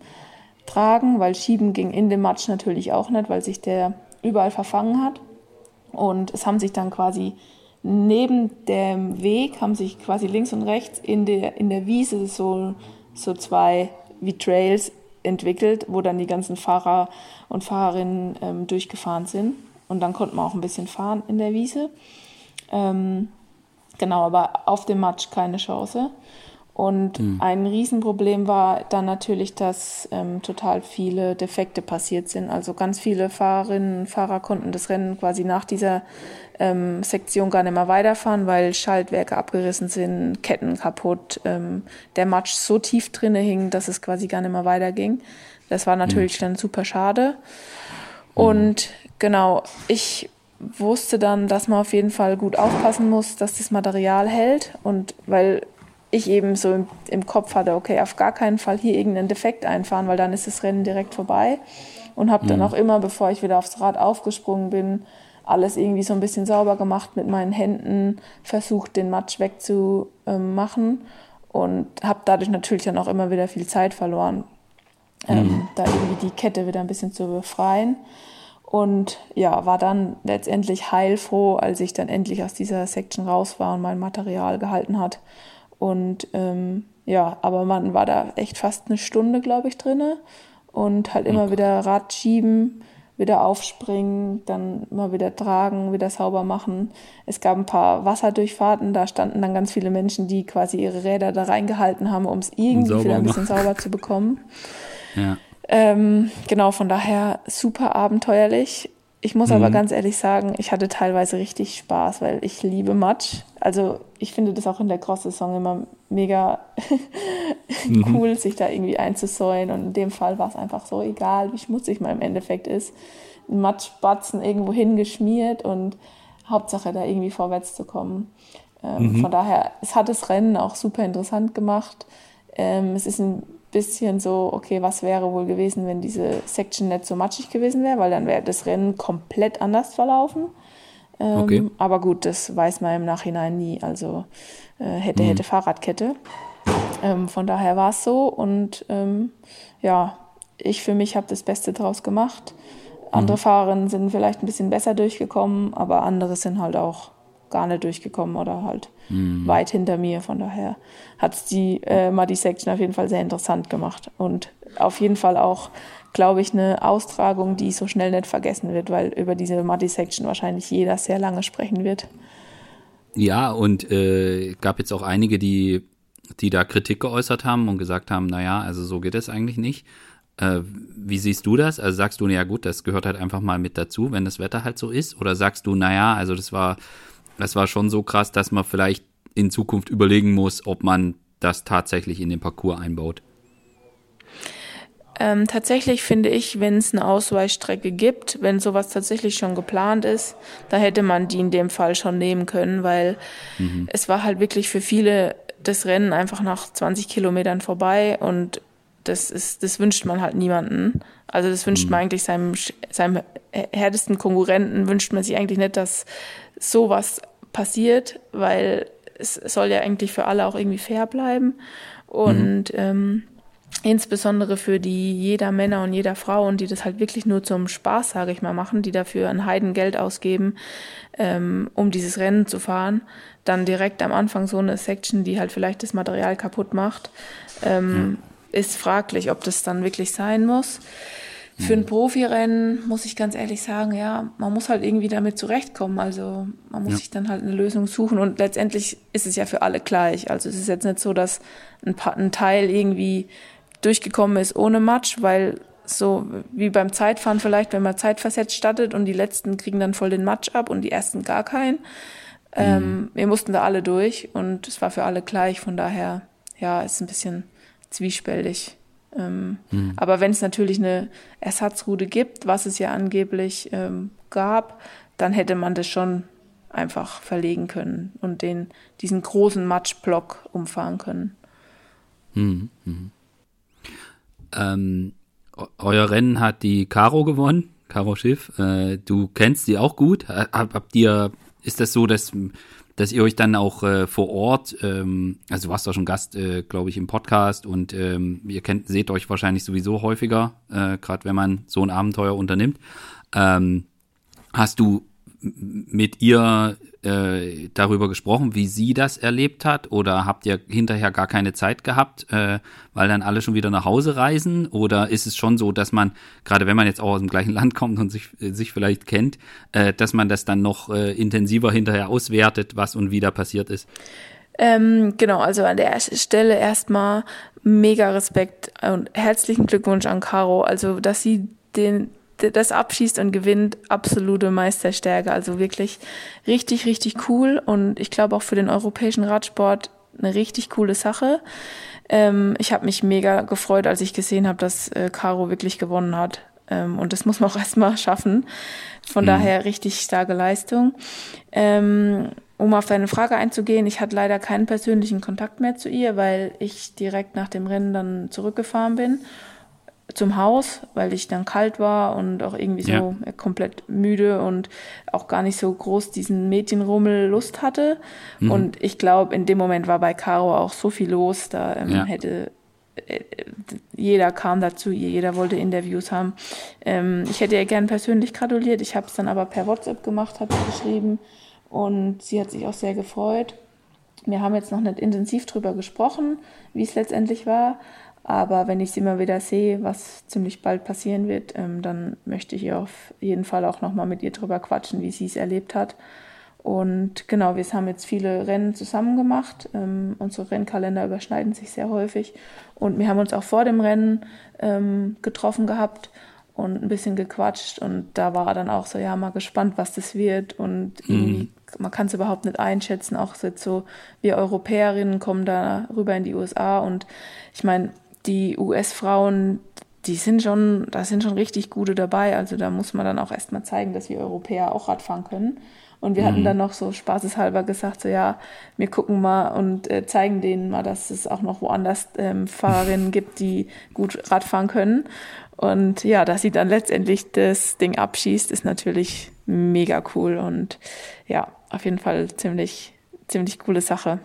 tragen, weil schieben ging in dem Matsch natürlich auch nicht, weil sich der überall verfangen hat. Und es haben sich dann quasi neben dem Weg, haben sich quasi links und rechts in der, in der Wiese so, so zwei wie Trails entwickelt, wo dann die ganzen Fahrer und Fahrerinnen ähm, durchgefahren sind. Und dann konnte man auch ein bisschen fahren in der Wiese. Ähm, Genau, aber auf dem Matsch keine Chance. Und mhm. ein Riesenproblem war dann natürlich, dass ähm, total viele Defekte passiert sind. Also ganz viele Fahrerinnen und Fahrer konnten das Rennen quasi nach dieser ähm, Sektion gar nicht mehr weiterfahren, weil Schaltwerke abgerissen sind, Ketten kaputt, ähm, der Matsch so tief drinne hing, dass es quasi gar nicht mehr weiterging. Das war natürlich mhm. dann super schade. Und genau, ich wusste dann, dass man auf jeden Fall gut aufpassen muss, dass das Material hält. Und weil ich eben so im, im, Kopf hatte, okay, auf gar keinen Fall hier irgendeinen Defekt einfahren, weil dann ist das Rennen direkt vorbei. Und habe dann mhm. auch immer, bevor ich wieder aufs Rad aufgesprungen bin, alles irgendwie so ein bisschen sauber gemacht mit meinen Händen, versucht, den Matsch wegzumachen und habe dadurch natürlich dann auch immer wieder viel Zeit verloren, ähm, mhm. da irgendwie die Kette wieder ein bisschen zu befreien. Und ja, war dann letztendlich heilfroh, als ich dann endlich aus dieser Section raus war und mein Material gehalten hat. Und ähm, ja, aber man war da echt fast eine Stunde, glaube ich, drinne und halt immer wieder Rad schieben, wieder aufspringen, dann immer wieder tragen, wieder sauber machen. Es gab ein paar Wasserdurchfahrten, da standen dann ganz viele Menschen, die quasi ihre Räder da reingehalten haben, um es irgendwie wieder ein bisschen sauber zu bekommen. [laughs] Ja. Ähm, genau, von daher super abenteuerlich. Ich muss mhm. aber ganz ehrlich sagen, ich hatte teilweise richtig Spaß, weil ich liebe Matsch. Also ich finde das auch in der Cross-Saison immer mega [laughs] mhm. cool, sich da irgendwie einzusäuen. Und in dem Fall war es einfach so egal, wie schmutzig man im Endeffekt ist. Ein Matschbatzen irgendwo hingeschmiert und Hauptsache da irgendwie vorwärts zu kommen. Ähm, mhm. Von daher, es hat das Rennen auch super interessant gemacht. Ähm, es ist ein bisschen so, okay, was wäre wohl gewesen, wenn diese Section nicht so matschig gewesen wäre, weil dann wäre das Rennen komplett anders verlaufen. Ähm, okay. Aber gut, das weiß man im Nachhinein nie. Also äh, hätte, mhm. hätte Fahrradkette. Ähm, von daher war es so. Und ähm, ja, ich für mich habe das Beste draus gemacht. Andere mhm. Fahrerinnen sind vielleicht ein bisschen besser durchgekommen, aber andere sind halt auch gar nicht durchgekommen oder halt mhm. weit hinter mir. Von daher hat es die äh, Muddy Section auf jeden Fall sehr interessant gemacht und auf jeden Fall auch, glaube ich, eine Austragung, die so schnell nicht vergessen wird, weil über diese Muddy Section wahrscheinlich jeder sehr lange sprechen wird. Ja, und äh, gab jetzt auch einige, die, die da Kritik geäußert haben und gesagt haben, naja, also so geht es eigentlich nicht. Äh, wie siehst du das? Also sagst du, ja gut, das gehört halt einfach mal mit dazu, wenn das Wetter halt so ist? Oder sagst du, naja, also das war das war schon so krass, dass man vielleicht in Zukunft überlegen muss, ob man das tatsächlich in den Parcours einbaut. Ähm, tatsächlich finde ich, wenn es eine Ausweichstrecke gibt, wenn sowas tatsächlich schon geplant ist, da hätte man die in dem Fall schon nehmen können, weil mhm. es war halt wirklich für viele das Rennen einfach nach 20 Kilometern vorbei und das ist, das wünscht man halt niemanden. Also das wünscht mhm. man eigentlich seinem, seinem härtesten Konkurrenten, wünscht man sich eigentlich nicht, dass sowas passiert, weil es soll ja eigentlich für alle auch irgendwie fair bleiben. Und mhm. ähm, insbesondere für die jeder Männer und jeder Frau und die das halt wirklich nur zum Spaß, sage ich mal, machen, die dafür ein Heidengeld ausgeben, ähm, um dieses Rennen zu fahren, dann direkt am Anfang so eine Section, die halt vielleicht das Material kaputt macht, ähm, ja. ist fraglich, ob das dann wirklich sein muss. Für ein mhm. Profirennen muss ich ganz ehrlich sagen, ja, man muss halt irgendwie damit zurechtkommen. Also man muss ja. sich dann halt eine Lösung suchen und letztendlich ist es ja für alle gleich. Also es ist jetzt nicht so, dass ein, ein Teil irgendwie durchgekommen ist ohne Matsch, weil so wie beim Zeitfahren vielleicht, wenn man zeitversetzt startet und die letzten kriegen dann voll den Matsch ab und die ersten gar keinen. Ähm, mhm. wir mussten da alle durch und es war für alle gleich. Von daher, ja, ist ein bisschen zwiespältig. Ähm, mhm. Aber wenn es natürlich eine Ersatzroute gibt, was es ja angeblich ähm, gab, dann hätte man das schon einfach verlegen können und den, diesen großen Matschblock umfahren können. Mhm. Mhm. Ähm, euer Rennen hat die Caro gewonnen, Caro Schiff. Äh, du kennst sie auch gut. Habt ihr, ist das so, dass dass ihr euch dann auch äh, vor Ort, ähm, also du warst doch schon Gast, äh, glaube ich, im Podcast und ähm, ihr kennt, seht euch wahrscheinlich sowieso häufiger, äh, gerade wenn man so ein Abenteuer unternimmt. Ähm, hast du mit ihr äh, darüber gesprochen, wie sie das erlebt hat? Oder habt ihr hinterher gar keine Zeit gehabt, äh, weil dann alle schon wieder nach Hause reisen? Oder ist es schon so, dass man, gerade wenn man jetzt auch aus dem gleichen Land [laughs] kommt und sich, äh, sich vielleicht kennt, äh, dass man das dann noch äh, intensiver hinterher auswertet, was und wie da passiert ist? Ähm, genau, also an der Stelle erstmal mega Respekt und herzlichen Glückwunsch an Caro. Also, dass sie den das abschießt und gewinnt, absolute Meisterstärke. Also wirklich richtig, richtig cool und ich glaube auch für den europäischen Radsport eine richtig coole Sache. Ähm, ich habe mich mega gefreut, als ich gesehen habe, dass äh, Caro wirklich gewonnen hat. Ähm, und das [laughs] muss man auch erstmal schaffen. Von mhm. daher richtig starke Leistung. Ähm, um auf deine Frage einzugehen, ich hatte leider keinen persönlichen Kontakt mehr zu ihr, weil ich direkt nach dem Rennen dann zurückgefahren bin zum Haus, weil ich dann kalt war und auch irgendwie so ja. komplett müde und auch gar nicht so groß diesen Mädchenrummel Lust hatte. Mhm. Und ich glaube, in dem Moment war bei Caro auch so viel los, da ähm, ja. hätte äh, jeder kam dazu, jeder wollte Interviews haben. Ähm, ich hätte ihr gern persönlich gratuliert, ich habe es dann aber per WhatsApp gemacht, habe geschrieben und sie hat sich auch sehr gefreut. wir haben jetzt noch nicht intensiv drüber gesprochen, wie es letztendlich war. Aber wenn ich sie immer wieder sehe, was ziemlich bald passieren wird, ähm, dann möchte ich auf jeden Fall auch nochmal mit ihr drüber quatschen, wie sie es erlebt hat. Und genau, wir haben jetzt viele Rennen zusammen gemacht. Ähm, unsere Rennkalender überschneiden sich sehr häufig. Und wir haben uns auch vor dem Rennen ähm, getroffen gehabt und ein bisschen gequatscht. Und da war er dann auch so, ja, mal gespannt, was das wird. Und mhm. man kann es überhaupt nicht einschätzen. Auch so, wir Europäerinnen kommen da rüber in die USA. Und ich meine, die US-Frauen, die sind schon, da sind schon richtig gute dabei. Also da muss man dann auch erstmal zeigen, dass wir Europäer auch Radfahren können. Und wir mhm. hatten dann noch so spaßeshalber gesagt, so ja, wir gucken mal und äh, zeigen denen mal, dass es auch noch woanders ähm, Fahrerinnen [laughs] gibt, die gut Radfahren können. Und ja, dass sie dann letztendlich das Ding abschießt, ist natürlich mega cool und ja, auf jeden Fall ziemlich, ziemlich coole Sache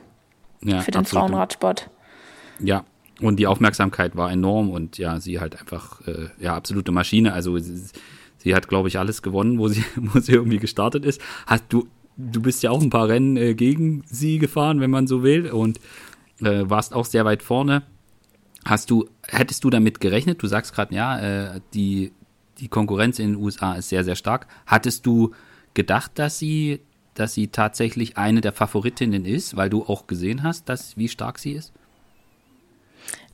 ja, für den absolut. Frauenradsport. Ja, und die Aufmerksamkeit war enorm und ja, sie halt einfach, äh, ja, absolute Maschine. Also sie hat, glaube ich, alles gewonnen, wo sie, [laughs] wo sie irgendwie gestartet ist. Hast du, du bist ja auch ein paar Rennen äh, gegen sie gefahren, wenn man so will, und äh, warst auch sehr weit vorne. Hast du, hättest du damit gerechnet? Du sagst gerade, ja, äh, die, die Konkurrenz in den USA ist sehr, sehr stark. Hattest du gedacht, dass sie, dass sie tatsächlich eine der Favoritinnen ist, weil du auch gesehen hast, dass, wie stark sie ist?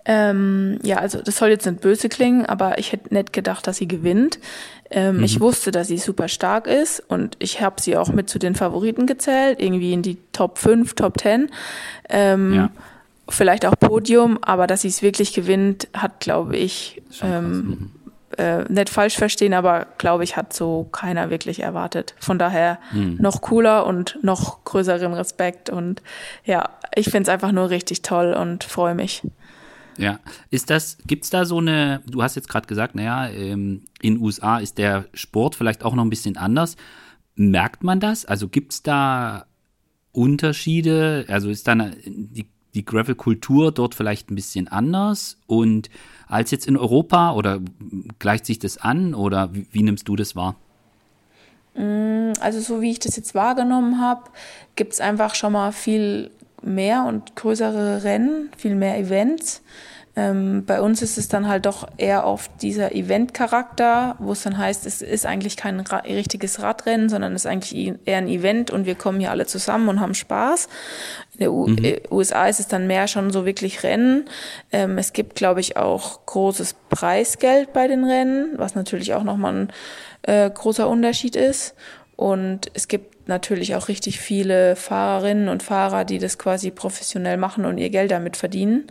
Ähm, ja, also das soll jetzt nicht böse klingen, aber ich hätte nicht gedacht, dass sie gewinnt. Ähm, mhm. Ich wusste, dass sie super stark ist und ich habe sie auch mit zu den Favoriten gezählt, irgendwie in die Top 5, Top 10. Ähm, ja. Vielleicht auch Podium, aber dass sie es wirklich gewinnt, hat, glaube ich, ähm, mhm. äh, nicht falsch verstehen, aber glaube ich, hat so keiner wirklich erwartet. Von daher mhm. noch cooler und noch größeren Respekt und ja, ich finde es einfach nur richtig toll und freue mich. Ja, ist das, gibt es da so eine, du hast jetzt gerade gesagt, naja, ähm, in USA ist der Sport vielleicht auch noch ein bisschen anders. Merkt man das? Also gibt es da Unterschiede? Also ist dann die, die Gravel-Kultur dort vielleicht ein bisschen anders und als jetzt in Europa oder gleicht sich das an oder wie, wie nimmst du das wahr? Mm, also so wie ich das jetzt wahrgenommen habe, gibt es einfach schon mal viel mehr und größere Rennen, viel mehr Events. Ähm, bei uns ist es dann halt doch eher auf dieser Event-Charakter, wo es dann heißt, es ist eigentlich kein ra richtiges Radrennen, sondern es ist eigentlich eher ein Event und wir kommen hier alle zusammen und haben Spaß. In den mhm. Äh, USA ist es dann mehr schon so wirklich Rennen. Ähm, es gibt, glaube ich, auch großes Preisgeld bei den Rennen, was natürlich auch nochmal ein äh, großer Unterschied ist. Und es gibt natürlich auch richtig viele Fahrerinnen und Fahrer, die das quasi professionell machen und ihr Geld damit verdienen.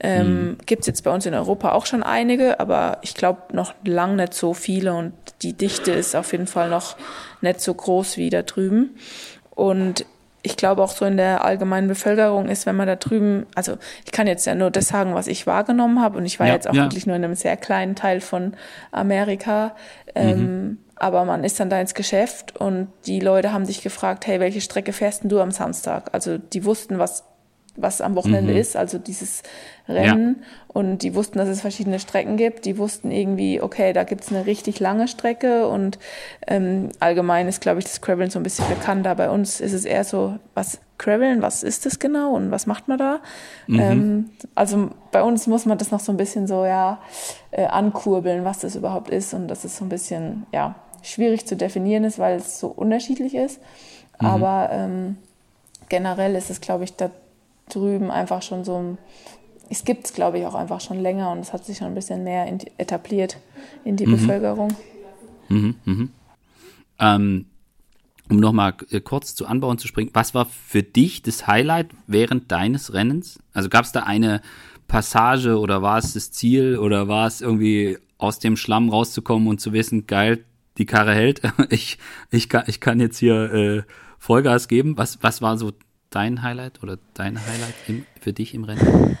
Ähm, mhm. Gibt es jetzt bei uns in Europa auch schon einige, aber ich glaube noch lang nicht so viele und die Dichte ist auf jeden Fall noch nicht so groß wie da drüben. Und ich glaube auch so in der allgemeinen Bevölkerung ist, wenn man da drüben, also ich kann jetzt ja nur das sagen, was ich wahrgenommen habe und ich war ja, jetzt auch ja. wirklich nur in einem sehr kleinen Teil von Amerika. Ähm, mhm. Aber man ist dann da ins Geschäft und die Leute haben sich gefragt, hey, welche Strecke fährst denn du am Samstag? Also die wussten, was, was am Wochenende mhm. ist, also dieses Rennen. Ja. Und die wussten, dass es verschiedene Strecken gibt. Die wussten irgendwie, okay, da gibt's eine richtig lange Strecke und ähm, allgemein ist, glaube ich, das Graveln so ein bisschen bekannter. Bei uns ist es eher so, was Graveln, was ist das genau und was macht man da? Mhm. Ähm, also bei uns muss man das noch so ein bisschen so, ja, äh, ankurbeln, was das überhaupt ist und das ist so ein bisschen, ja, schwierig zu definieren ist, weil es so unterschiedlich ist. Mhm. Aber ähm, generell ist es, glaube ich, da drüben einfach schon so, es gibt es, glaube ich, auch einfach schon länger und es hat sich schon ein bisschen mehr in, etabliert in die mhm. Bevölkerung. Mhm, mhm. Ähm, um nochmal äh, kurz zu Anbauen zu springen, was war für dich das Highlight während deines Rennens? Also gab es da eine Passage oder war es das Ziel oder war es irgendwie aus dem Schlamm rauszukommen und zu wissen, geil, die Karre hält. [laughs] Ich, ich, kann, ich kann jetzt hier äh, Vollgas geben. Was, was war so dein Highlight oder dein Highlight im, für dich im Rennen?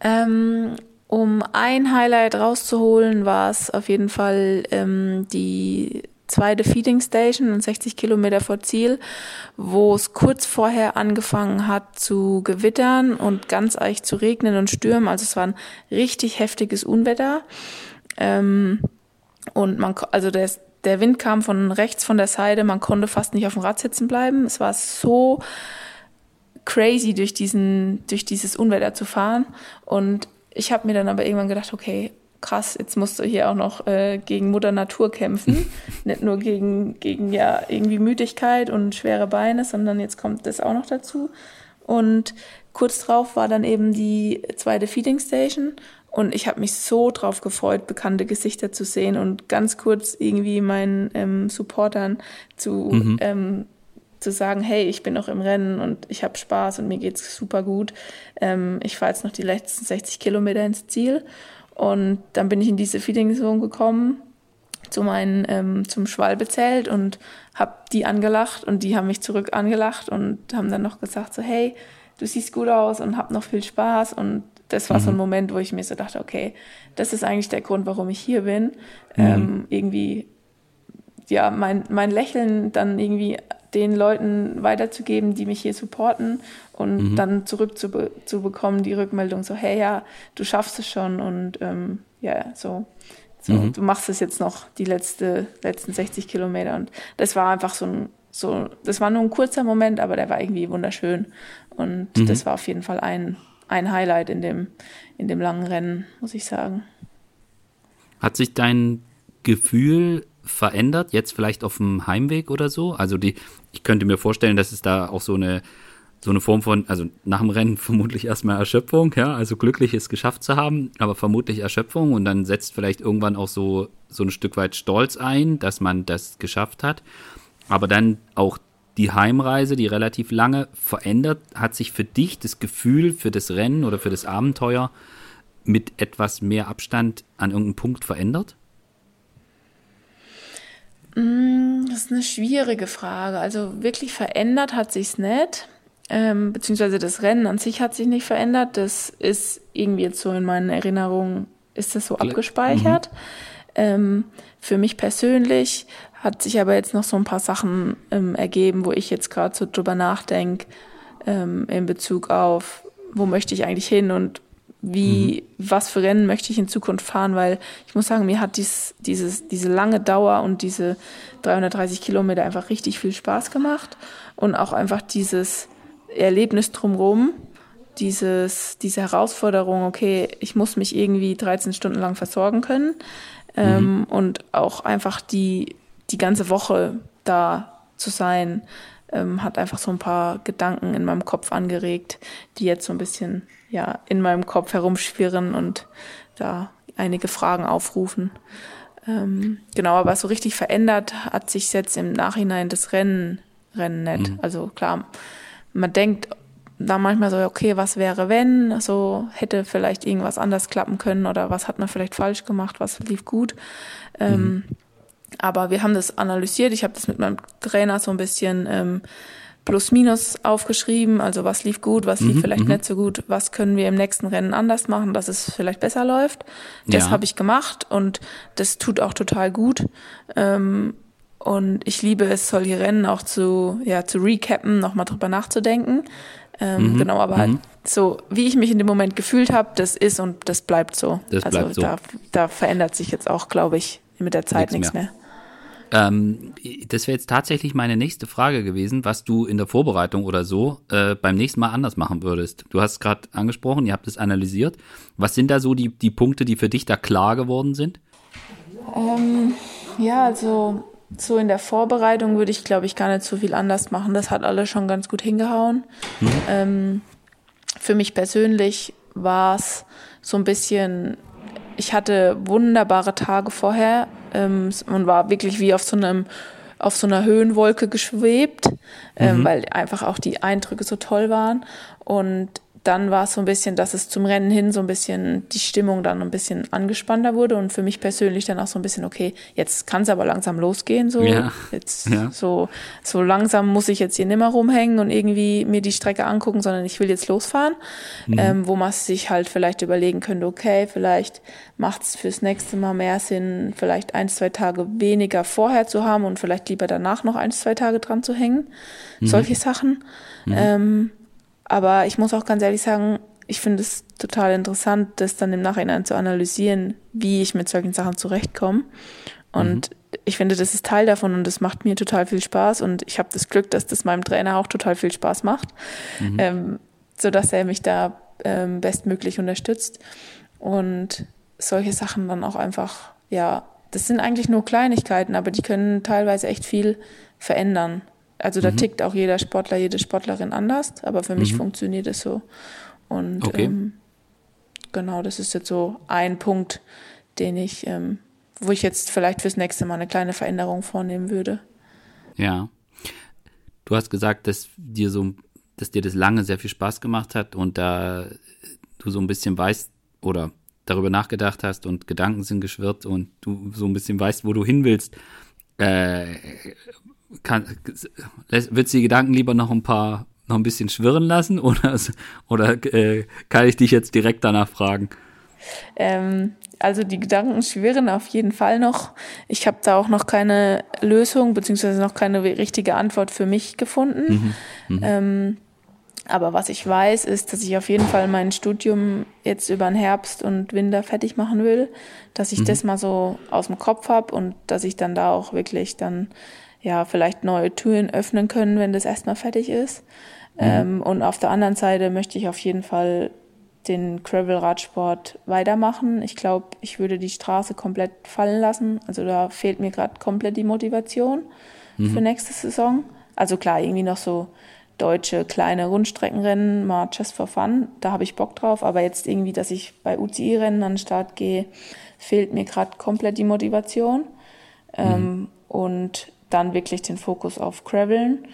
Ähm, um ein Highlight rauszuholen, war es auf jeden Fall ähm, die zweite Feeding Station 60 Kilometer vor Ziel, wo es kurz vorher angefangen hat zu gewittern und ganz eich zu regnen und stürmen. Also es war ein richtig heftiges Unwetter. Ähm, und man, also der, der Wind kam von rechts von der Seite, man konnte fast nicht auf dem Rad sitzen bleiben. Es war so crazy durch diesen, durch dieses Unwetter zu fahren. Und ich habe mir dann aber irgendwann gedacht, okay, krass, jetzt musst du hier auch noch äh, gegen Mutter Natur kämpfen. [laughs] Nicht nur gegen, gegen ja irgendwie Müdigkeit und schwere Beine, sondern jetzt kommt das auch noch dazu. Und kurz drauf war dann eben die zweite Feeding Station. Und ich habe mich so drauf gefreut, bekannte Gesichter zu sehen und ganz kurz irgendwie meinen ähm, Supportern zu, mhm. ähm, zu sagen, hey, ich bin noch im Rennen und ich habe Spaß und mir geht's super gut. Ähm, ich fahre jetzt noch die letzten 60 Kilometer ins Ziel. Und dann bin ich in diese Feeding Zone gekommen zu meinen ähm, zum Schwalbezelt und habe die angelacht und die haben mich zurück angelacht und haben dann noch gesagt so hey du siehst gut aus und hab noch viel Spaß und das war mhm. so ein mhm. Moment, wo ich mir so dachte, okay, das ist eigentlich der Grund, warum ich hier bin. Mhm. Ähm, irgendwie, ja, mein, mein Lächeln dann irgendwie den Leuten weiterzugeben, die mich hier supporten und mhm. dann zurück zu, zu bekommen, die Rückmeldung so, hey, ja, du schaffst es schon und ähm, ja, so, so mhm. du machst es jetzt noch die letzte, letzten 60 Kilometer und das war einfach so ein, so, das war nur ein kurzer Moment, aber der war irgendwie wunderschön und mhm. das war auf jeden Fall ein, ein Highlight in dem, in dem langen Rennen, muss ich sagen. Hat sich dein Gefühl verändert, jetzt vielleicht auf dem Heimweg oder so? Also die, ich könnte mir vorstellen, dass es da auch so eine, so eine Form von, also nach dem Rennen [laughs] vermutlich erstmal Erschöpfung, ja, also glücklich es geschafft zu haben, aber vermutlich Erschöpfung und dann setzt vielleicht irgendwann auch so, so ein Stück weit Stolz ein, dass man das geschafft hat. Aber dann auch die Heimreise, die relativ lange verändert, hat sich für dich das Gefühl für das Rennen oder für das Abenteuer mit etwas mehr Abstand an irgendeinem Punkt verändert? Mm, das ist eine schwierige Frage. Also wirklich verändert hat sich's nicht. Ähm, beziehungsweise das Rennen an sich hat sich nicht verändert. Das ist irgendwie jetzt so in meinen Erinnerungen, ist das so abgespeichert. Mhm. Ähm, für mich persönlich hat sich aber jetzt noch so ein paar Sachen ähm, ergeben, wo ich jetzt gerade so drüber nachdenke, ähm, in Bezug auf, wo möchte ich eigentlich hin und wie, mhm. was für Rennen möchte ich in Zukunft fahren, weil ich muss sagen, mir hat dies, dieses, diese lange Dauer und diese 330 Kilometer einfach richtig viel Spaß gemacht und auch einfach dieses Erlebnis drumherum, dieses, diese Herausforderung, okay, ich muss mich irgendwie 13 Stunden lang versorgen können ähm, mhm. und auch einfach die, die ganze Woche da zu sein, ähm, hat einfach so ein paar Gedanken in meinem Kopf angeregt, die jetzt so ein bisschen ja in meinem Kopf herumschwirren und da einige Fragen aufrufen. Ähm, genau, aber so richtig verändert hat sich jetzt im Nachhinein das Rennen, Rennen nicht. Mhm. Also klar, man denkt da manchmal so, okay, was wäre wenn? So hätte vielleicht irgendwas anders klappen können oder was hat man vielleicht falsch gemacht, was lief gut. Ähm, mhm. Aber wir haben das analysiert. Ich habe das mit meinem Trainer so ein bisschen ähm, plus minus aufgeschrieben. Also was lief gut, was lief mhm, vielleicht mhm. nicht so gut, was können wir im nächsten Rennen anders machen, dass es vielleicht besser läuft. Das ja. habe ich gemacht und das tut auch total gut. Ähm, und ich liebe es, solche Rennen auch zu, ja, zu recappen, nochmal drüber nachzudenken. Ähm, mhm, genau, aber halt so, wie ich mich in dem Moment gefühlt habe, das ist und das bleibt so. Das also bleibt so. Da, da verändert sich jetzt auch, glaube ich, mit der Zeit nichts, mehr. mehr. Ähm, das wäre jetzt tatsächlich meine nächste Frage gewesen, was du in der Vorbereitung oder so äh, beim nächsten Mal anders machen würdest. Du hast gerade angesprochen, ihr habt es analysiert. Was sind da so die, die Punkte, die für dich da klar geworden sind? Ähm, ja, also so in der Vorbereitung würde ich, glaube ich, gar nicht so viel anders machen. Das hat alles schon ganz gut hingehauen. Mhm. Ähm, für mich persönlich war es so ein bisschen, ich hatte wunderbare Tage vorher ähm, und war wirklich wie auf so einem auf so einer Höhenwolke geschwebt, ähm, mhm. weil einfach auch die Eindrücke so toll waren. Und dann war es so ein bisschen, dass es zum Rennen hin so ein bisschen die Stimmung dann ein bisschen angespannter wurde und für mich persönlich dann auch so ein bisschen, okay, jetzt kann es aber langsam losgehen, so. Ja. Jetzt ja. so, so langsam muss ich jetzt hier nimmer rumhängen und irgendwie mir die Strecke angucken, sondern ich will jetzt losfahren, mhm. ähm, wo man sich halt vielleicht überlegen könnte, okay, vielleicht macht es fürs nächste Mal mehr Sinn, vielleicht ein, zwei Tage weniger vorher zu haben und vielleicht lieber danach noch ein, zwei Tage dran zu hängen. Mhm. Solche Sachen. Mhm. Ähm, aber ich muss auch ganz ehrlich sagen, ich finde es total interessant, das dann im Nachhinein zu analysieren, wie ich mit solchen Sachen zurechtkomme. Und mhm. ich finde, das ist Teil davon und das macht mir total viel Spaß und ich habe das Glück, dass das meinem Trainer auch total viel Spaß macht, mhm. ähm, so dass er mich da ähm, bestmöglich unterstützt und solche Sachen dann auch einfach, ja, das sind eigentlich nur Kleinigkeiten, aber die können teilweise echt viel verändern. Also da mhm. tickt auch jeder Sportler, jede Sportlerin anders, aber für mich mhm. funktioniert es so. Und okay. ähm, genau, das ist jetzt so ein Punkt, den ich, ähm, wo ich jetzt vielleicht fürs nächste Mal eine kleine Veränderung vornehmen würde. Ja. Du hast gesagt, dass dir so, dass dir das lange sehr viel Spaß gemacht hat und da du so ein bisschen weißt oder darüber nachgedacht hast und Gedanken sind geschwirrt und du so ein bisschen weißt, wo du hin willst. Äh, kann, willst du die Gedanken lieber noch ein paar, noch ein bisschen schwirren lassen oder, oder äh, kann ich dich jetzt direkt danach fragen? Ähm, also die Gedanken schwirren auf jeden Fall noch. Ich habe da auch noch keine Lösung beziehungsweise noch keine richtige Antwort für mich gefunden. Mhm, mhm. ähm, aber was ich weiß, ist, dass ich auf jeden Fall mein Studium jetzt über den Herbst und Winter fertig machen will, dass ich mhm. das mal so aus dem Kopf habe und dass ich dann da auch wirklich dann ja, vielleicht neue Türen öffnen können, wenn das erstmal fertig ist. Mhm. Ähm, und auf der anderen Seite möchte ich auf jeden Fall den Gravel-Radsport weitermachen. Ich glaube, ich würde die Straße komplett fallen lassen. Also da fehlt mir gerade komplett die Motivation mhm. für nächste Saison. Also klar, irgendwie noch so deutsche kleine Rundstreckenrennen, mal just for fun, da habe ich Bock drauf. Aber jetzt irgendwie, dass ich bei UCI-Rennen an den Start gehe, fehlt mir gerade komplett die Motivation. Mhm. Ähm, und dann wirklich den Fokus auf Graveln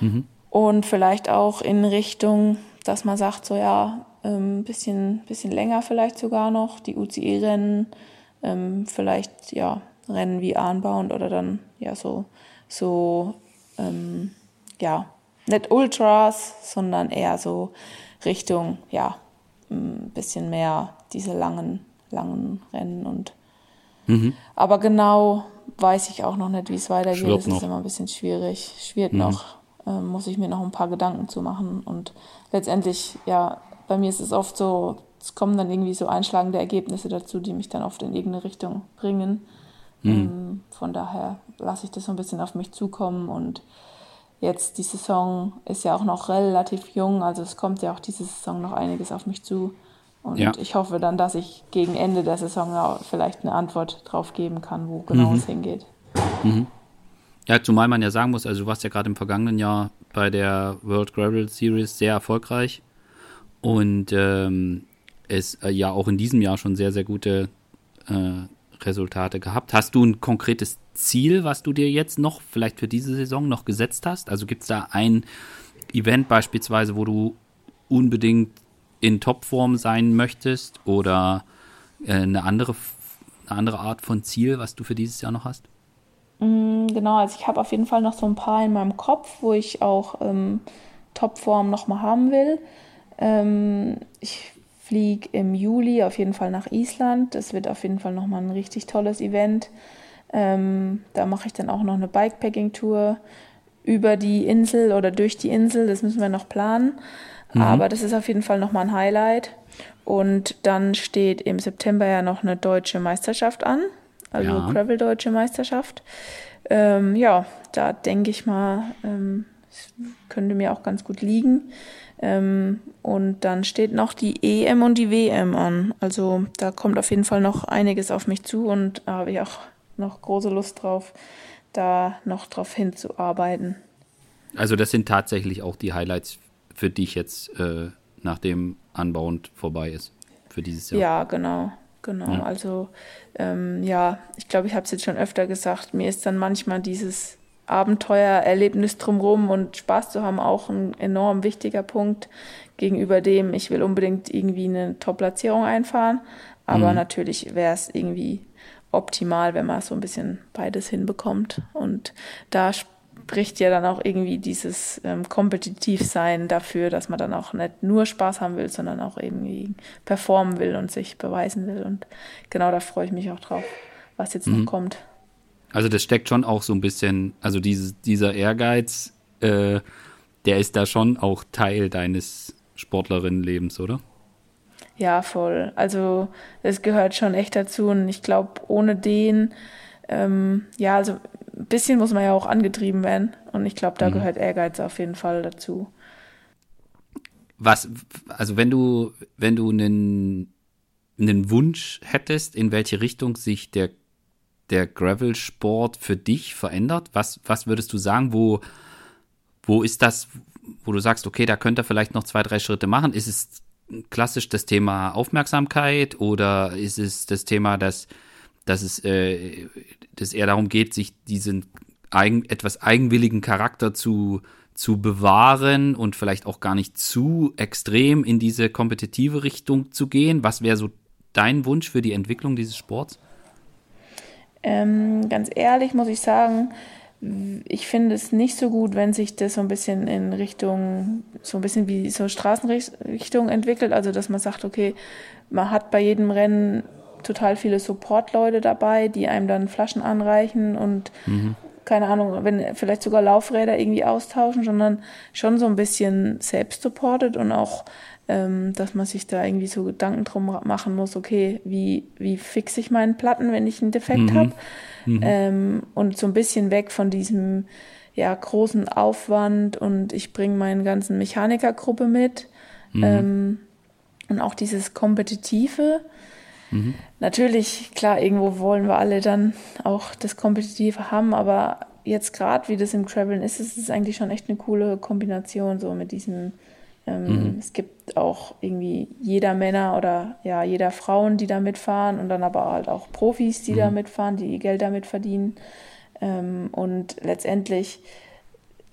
mhm. und vielleicht auch in Richtung, dass man sagt, so ja, ein ähm, bisschen, bisschen länger vielleicht sogar noch, die UCI-Rennen, ähm, vielleicht ja, Rennen wie Arnbound oder dann ja so, so ähm, ja, nicht Ultras, sondern eher so Richtung, ja, ein bisschen mehr diese langen, langen Rennen und mhm. aber genau weiß ich auch noch nicht, wie es weitergeht. Schwirrt das noch. ist immer ein bisschen schwierig. Schwirrt mhm. noch. Ähm, muss ich mir noch ein paar Gedanken zu machen. Und letztendlich, ja, bei mir ist es oft so, es kommen dann irgendwie so einschlagende Ergebnisse dazu, die mich dann oft in irgendeine Richtung bringen. Mhm. Ähm, von daher lasse ich das so ein bisschen auf mich zukommen und jetzt die Saison ist ja auch noch relativ jung, also es kommt ja auch diese Saison noch einiges auf mich zu. Und ja. ich hoffe dann, dass ich gegen Ende der Saison vielleicht eine Antwort drauf geben kann, wo genau mhm. es hingeht. Mhm. Ja, zumal man ja sagen muss, also du warst ja gerade im vergangenen Jahr bei der World Gravel Series sehr erfolgreich und ähm, es äh, ja auch in diesem Jahr schon sehr, sehr gute äh, Resultate gehabt. Hast du ein konkretes Ziel, was du dir jetzt noch vielleicht für diese Saison noch gesetzt hast? Also gibt es da ein Event beispielsweise, wo du unbedingt in Topform sein möchtest oder äh, eine, andere, eine andere Art von Ziel, was du für dieses Jahr noch hast? Mm, genau, also ich habe auf jeden Fall noch so ein paar in meinem Kopf, wo ich auch ähm, Topform nochmal haben will. Ähm, ich fliege im Juli auf jeden Fall nach Island. Das wird auf jeden Fall nochmal ein richtig tolles Event. Ähm, da mache ich dann auch noch eine Bikepacking-Tour über die Insel oder durch die Insel. Das müssen wir noch planen. Mhm. Aber das ist auf jeden Fall nochmal ein Highlight. Und dann steht im September ja noch eine deutsche Meisterschaft an, also ja. Gravel Deutsche Meisterschaft. Ähm, ja, da denke ich mal, ähm, könnte mir auch ganz gut liegen. Ähm, und dann steht noch die EM und die WM an. Also da kommt auf jeden Fall noch einiges auf mich zu und da habe ich auch noch große Lust drauf, da noch drauf hinzuarbeiten. Also das sind tatsächlich auch die Highlights für dich jetzt, äh, nachdem Unbound vorbei ist, für dieses Jahr. Ja, genau. Genau, ja. also ähm, ja, ich glaube, ich habe es jetzt schon öfter gesagt, mir ist dann manchmal dieses Abenteuererlebnis drumherum und Spaß zu haben auch ein enorm wichtiger Punkt gegenüber dem, ich will unbedingt irgendwie eine Top-Platzierung einfahren, aber mhm. natürlich wäre es irgendwie optimal, wenn man so ein bisschen beides hinbekommt und da spricht ja dann auch irgendwie dieses ähm, Kompetitivsein dafür, dass man dann auch nicht nur Spaß haben will, sondern auch irgendwie performen will und sich beweisen will. Und genau da freue ich mich auch drauf, was jetzt mhm. noch kommt. Also das steckt schon auch so ein bisschen, also dieses, dieser Ehrgeiz, äh, der ist da schon auch Teil deines Sportlerinnenlebens, oder? Ja, voll. Also es gehört schon echt dazu und ich glaube, ohne den ähm, ja, also ein bisschen muss man ja auch angetrieben werden. Und ich glaube, da mhm. gehört Ehrgeiz auf jeden Fall dazu. Was, also wenn du, wenn du einen, einen Wunsch hättest, in welche Richtung sich der, der Gravel-Sport für dich verändert, was, was würdest du sagen, wo, wo ist das, wo du sagst, okay, da könnte er vielleicht noch zwei, drei Schritte machen? Ist es klassisch das Thema Aufmerksamkeit oder ist es das Thema, dass, dass es äh, dass eher darum geht, sich diesen eigen, etwas eigenwilligen Charakter zu, zu bewahren und vielleicht auch gar nicht zu extrem in diese kompetitive Richtung zu gehen? Was wäre so dein Wunsch für die Entwicklung dieses Sports? Ähm, ganz ehrlich muss ich sagen, ich finde es nicht so gut, wenn sich das so ein bisschen in Richtung, so ein bisschen wie so Straßenrichtung entwickelt. Also, dass man sagt, okay, man hat bei jedem Rennen total viele Support-Leute dabei, die einem dann Flaschen anreichen und mhm. keine Ahnung, wenn vielleicht sogar Laufräder irgendwie austauschen, sondern schon so ein bisschen selbst supported und auch, ähm, dass man sich da irgendwie so Gedanken drum machen muss, okay, wie, wie fixe ich meinen Platten, wenn ich einen Defekt mhm. habe? Mhm. Ähm, und so ein bisschen weg von diesem ja, großen Aufwand und ich bringe meine ganzen Mechanikergruppe mit. Mhm. Ähm, und auch dieses Kompetitive. Mhm. Natürlich, klar, irgendwo wollen wir alle dann auch das Kompetitive haben, aber jetzt gerade, wie das im Traveln ist, ist es eigentlich schon echt eine coole Kombination, so mit diesem, ähm, mhm. es gibt auch irgendwie jeder Männer oder ja, jeder Frauen, die da mitfahren und dann aber halt auch Profis, die mhm. da mitfahren, die Geld damit verdienen. Ähm, und letztendlich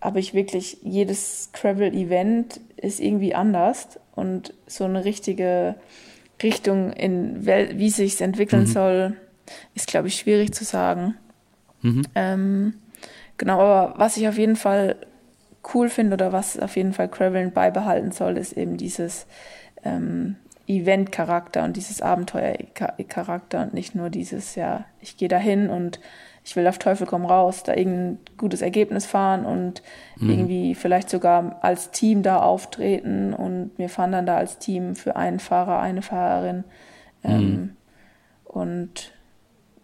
habe ich wirklich, jedes Travel-Event ist irgendwie anders und so eine richtige Richtung, in wel, wie sich entwickeln mhm. soll, ist, glaube ich, schwierig zu sagen. Mhm. Ähm, genau, aber was ich auf jeden Fall cool finde oder was auf jeden Fall Craveln beibehalten soll, ist eben dieses ähm, Event-Charakter und dieses Abenteuer-Charakter und nicht nur dieses, ja, ich gehe dahin und ich will auf Teufel komm raus, da irgendein gutes Ergebnis fahren und mhm. irgendwie vielleicht sogar als Team da auftreten und wir fahren dann da als Team für einen Fahrer, eine Fahrerin. Mhm. Ähm, und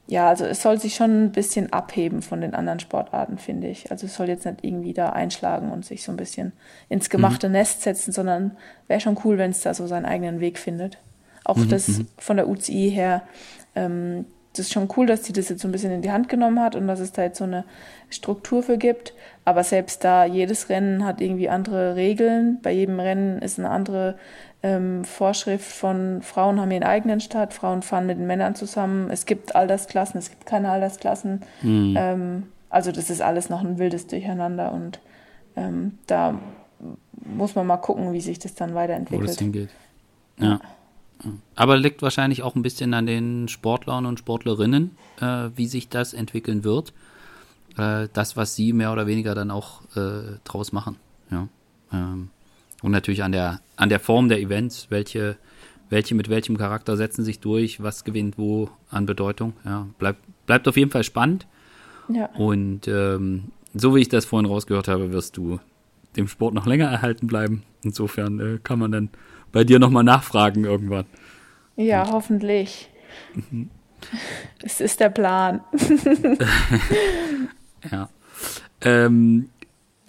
ja, also es soll sich schon ein bisschen abheben von den anderen Sportarten, finde ich. Also es soll jetzt nicht irgendwie da einschlagen und sich so ein bisschen ins gemachte mhm. Nest setzen, sondern wäre schon cool, wenn es da so seinen eigenen Weg findet. Auch mhm, das mhm. von der UCI her, ähm, das ist schon cool, dass sie das jetzt so ein bisschen in die Hand genommen hat und dass es da jetzt so eine Struktur für gibt. Aber selbst da, jedes Rennen hat irgendwie andere Regeln. Bei jedem Rennen ist eine andere ähm, Vorschrift von Frauen haben ihren eigenen Start, Frauen fahren mit den Männern zusammen. Es gibt Altersklassen, es gibt keine Altersklassen. Mhm. Ähm, also das ist alles noch ein wildes Durcheinander und ähm, da muss man mal gucken, wie sich das dann weiterentwickelt. Wo das hingeht. Ja. Aber liegt wahrscheinlich auch ein bisschen an den Sportlern und Sportlerinnen, äh, wie sich das entwickeln wird. Äh, das, was sie mehr oder weniger dann auch äh, draus machen. Ja. Ähm, und natürlich an der, an der Form der Events, welche, welche mit welchem Charakter setzen sich durch, was gewinnt wo an Bedeutung. Ja, bleibt, bleibt auf jeden Fall spannend. Ja. Und ähm, so wie ich das vorhin rausgehört habe, wirst du dem Sport noch länger erhalten bleiben. Insofern äh, kann man dann bei dir nochmal nachfragen irgendwann. Ja, Und. hoffentlich. Mhm. Es ist der Plan. [laughs] ja. Ähm,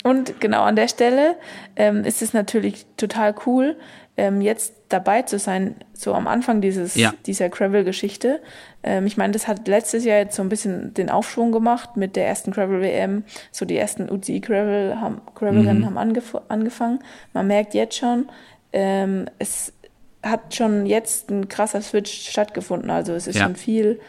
und genau an der Stelle ähm, ist es natürlich total cool, ähm, jetzt dabei zu sein, so am Anfang dieses, ja. dieser Gravel-Geschichte. Ähm, ich meine, das hat letztes Jahr jetzt so ein bisschen den Aufschwung gemacht mit der ersten Gravel-WM. So die ersten UCI-Gravel-Rennen haben, Gravel mhm. haben angef angefangen. Man merkt jetzt schon, ähm, es hat schon jetzt ein krasser Switch stattgefunden. Also es ist ja. schon viel,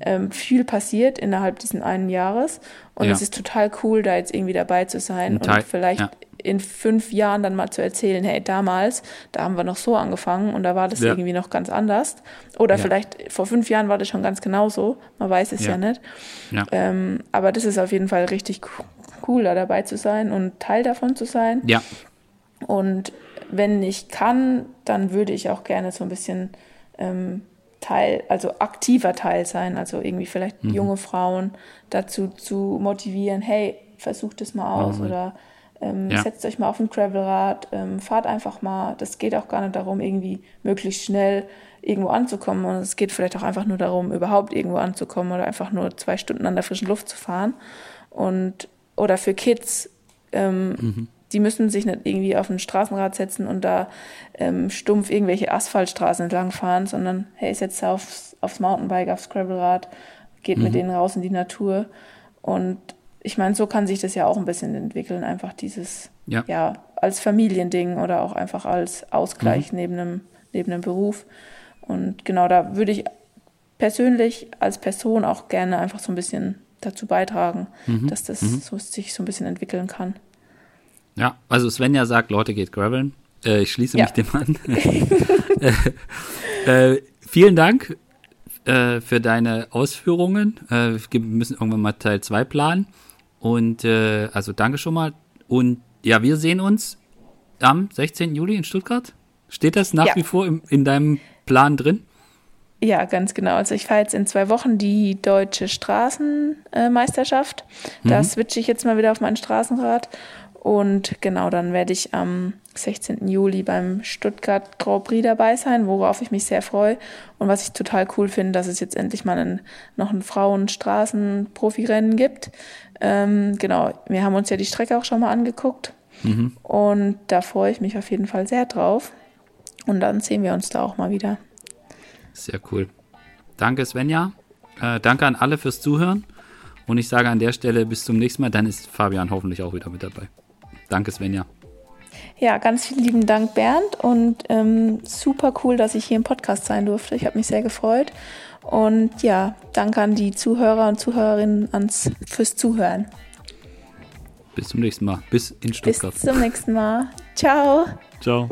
ähm, viel passiert innerhalb diesen einen Jahres. Und ja. es ist total cool, da jetzt irgendwie dabei zu sein und vielleicht ja. in fünf Jahren dann mal zu erzählen, hey, damals, da haben wir noch so angefangen und da war das irgendwie noch ganz anders. Oder vielleicht vor fünf Jahren war das schon ganz genauso. Man weiß es ja, nicht. Ähm, aber das ist auf jeden Fall richtig cool, da dabei zu sein und Teil davon zu sein. Ja. Und wenn ich kann, dann würde ich auch gerne so ein bisschen ähm, Teil, also aktiver Teil sein, also irgendwie vielleicht mhm. junge Frauen dazu zu motivieren, hey, versuch das mal aus mhm. oder Ähm, ja. Setzt euch mal auf ein Gravelrad, ähm, fahrt einfach mal. Das geht auch gar nicht darum, irgendwie möglichst schnell irgendwo anzukommen. Und es geht vielleicht auch einfach nur darum, überhaupt irgendwo anzukommen oder einfach nur zwei Stunden an der frischen Luft zu fahren. Und oder für Kids, ähm, mhm. Die müssen sich nicht irgendwie auf ein Straßenrad setzen und da ähm, stumpf irgendwelche Asphaltstraßen entlang fahren, sondern hey, setzt aufs, aufs Mountainbike, aufs Gravelrad, geht mhm. mit denen raus in die Natur. Und ich meine, so kann sich das ja auch ein bisschen entwickeln, einfach dieses, ja, ja als Familiending oder auch einfach als Ausgleich mhm. neben, einem, neben einem Beruf. Und genau da würde ich persönlich als Person auch gerne einfach so ein bisschen dazu beitragen, mhm. dass das mhm. so, sich so ein bisschen entwickeln kann. Ja, also Svenja sagt, Leute, geht graveln. Äh, ich schließe ja. mich dem an. [laughs] äh, äh, vielen Dank äh, für deine Ausführungen. Äh, wir müssen irgendwann mal Teil 2 planen. Und äh, also danke schon mal. Und ja, wir sehen uns am 16. Juli in Stuttgart. Steht das nach ja. wie vor im, in deinem Plan drin? Ja, ganz genau. Also ich fahre jetzt in zwei Wochen die deutsche Straßenmeisterschaft. Da mhm. switche ich jetzt mal wieder auf mein Straßenrad. Und genau, dann werde ich am 16. Juli beim Stuttgart Grand Prix dabei sein, worauf ich mich sehr freue. Und was ich total cool finde, dass es jetzt endlich mal einen, noch ein Frauen-Straßen-Profirennen gibt. Ähm, genau, wir haben uns ja die Strecke auch schon mal angeguckt. Mhm. Und da freue ich mich auf jeden Fall sehr drauf. Und dann sehen wir uns da auch mal wieder. Sehr cool. Danke, Svenja. Äh, danke an alle fürs Zuhören. Und ich sage an der Stelle bis zum nächsten Mal. Dann ist Fabian hoffentlich auch wieder mit dabei. Danke, Svenja. Ja, ganz vielen lieben Dank, Bernd. Und ähm, super cool, dass ich hier im Podcast sein durfte. Ich habe mich sehr gefreut. Und ja, danke an die Zuhörer und Zuhörerinnen ans, fürs Zuhören. Bis zum nächsten Mal. Bis in Stuttgart. Bis zum nächsten Mal. Ciao. Ciao.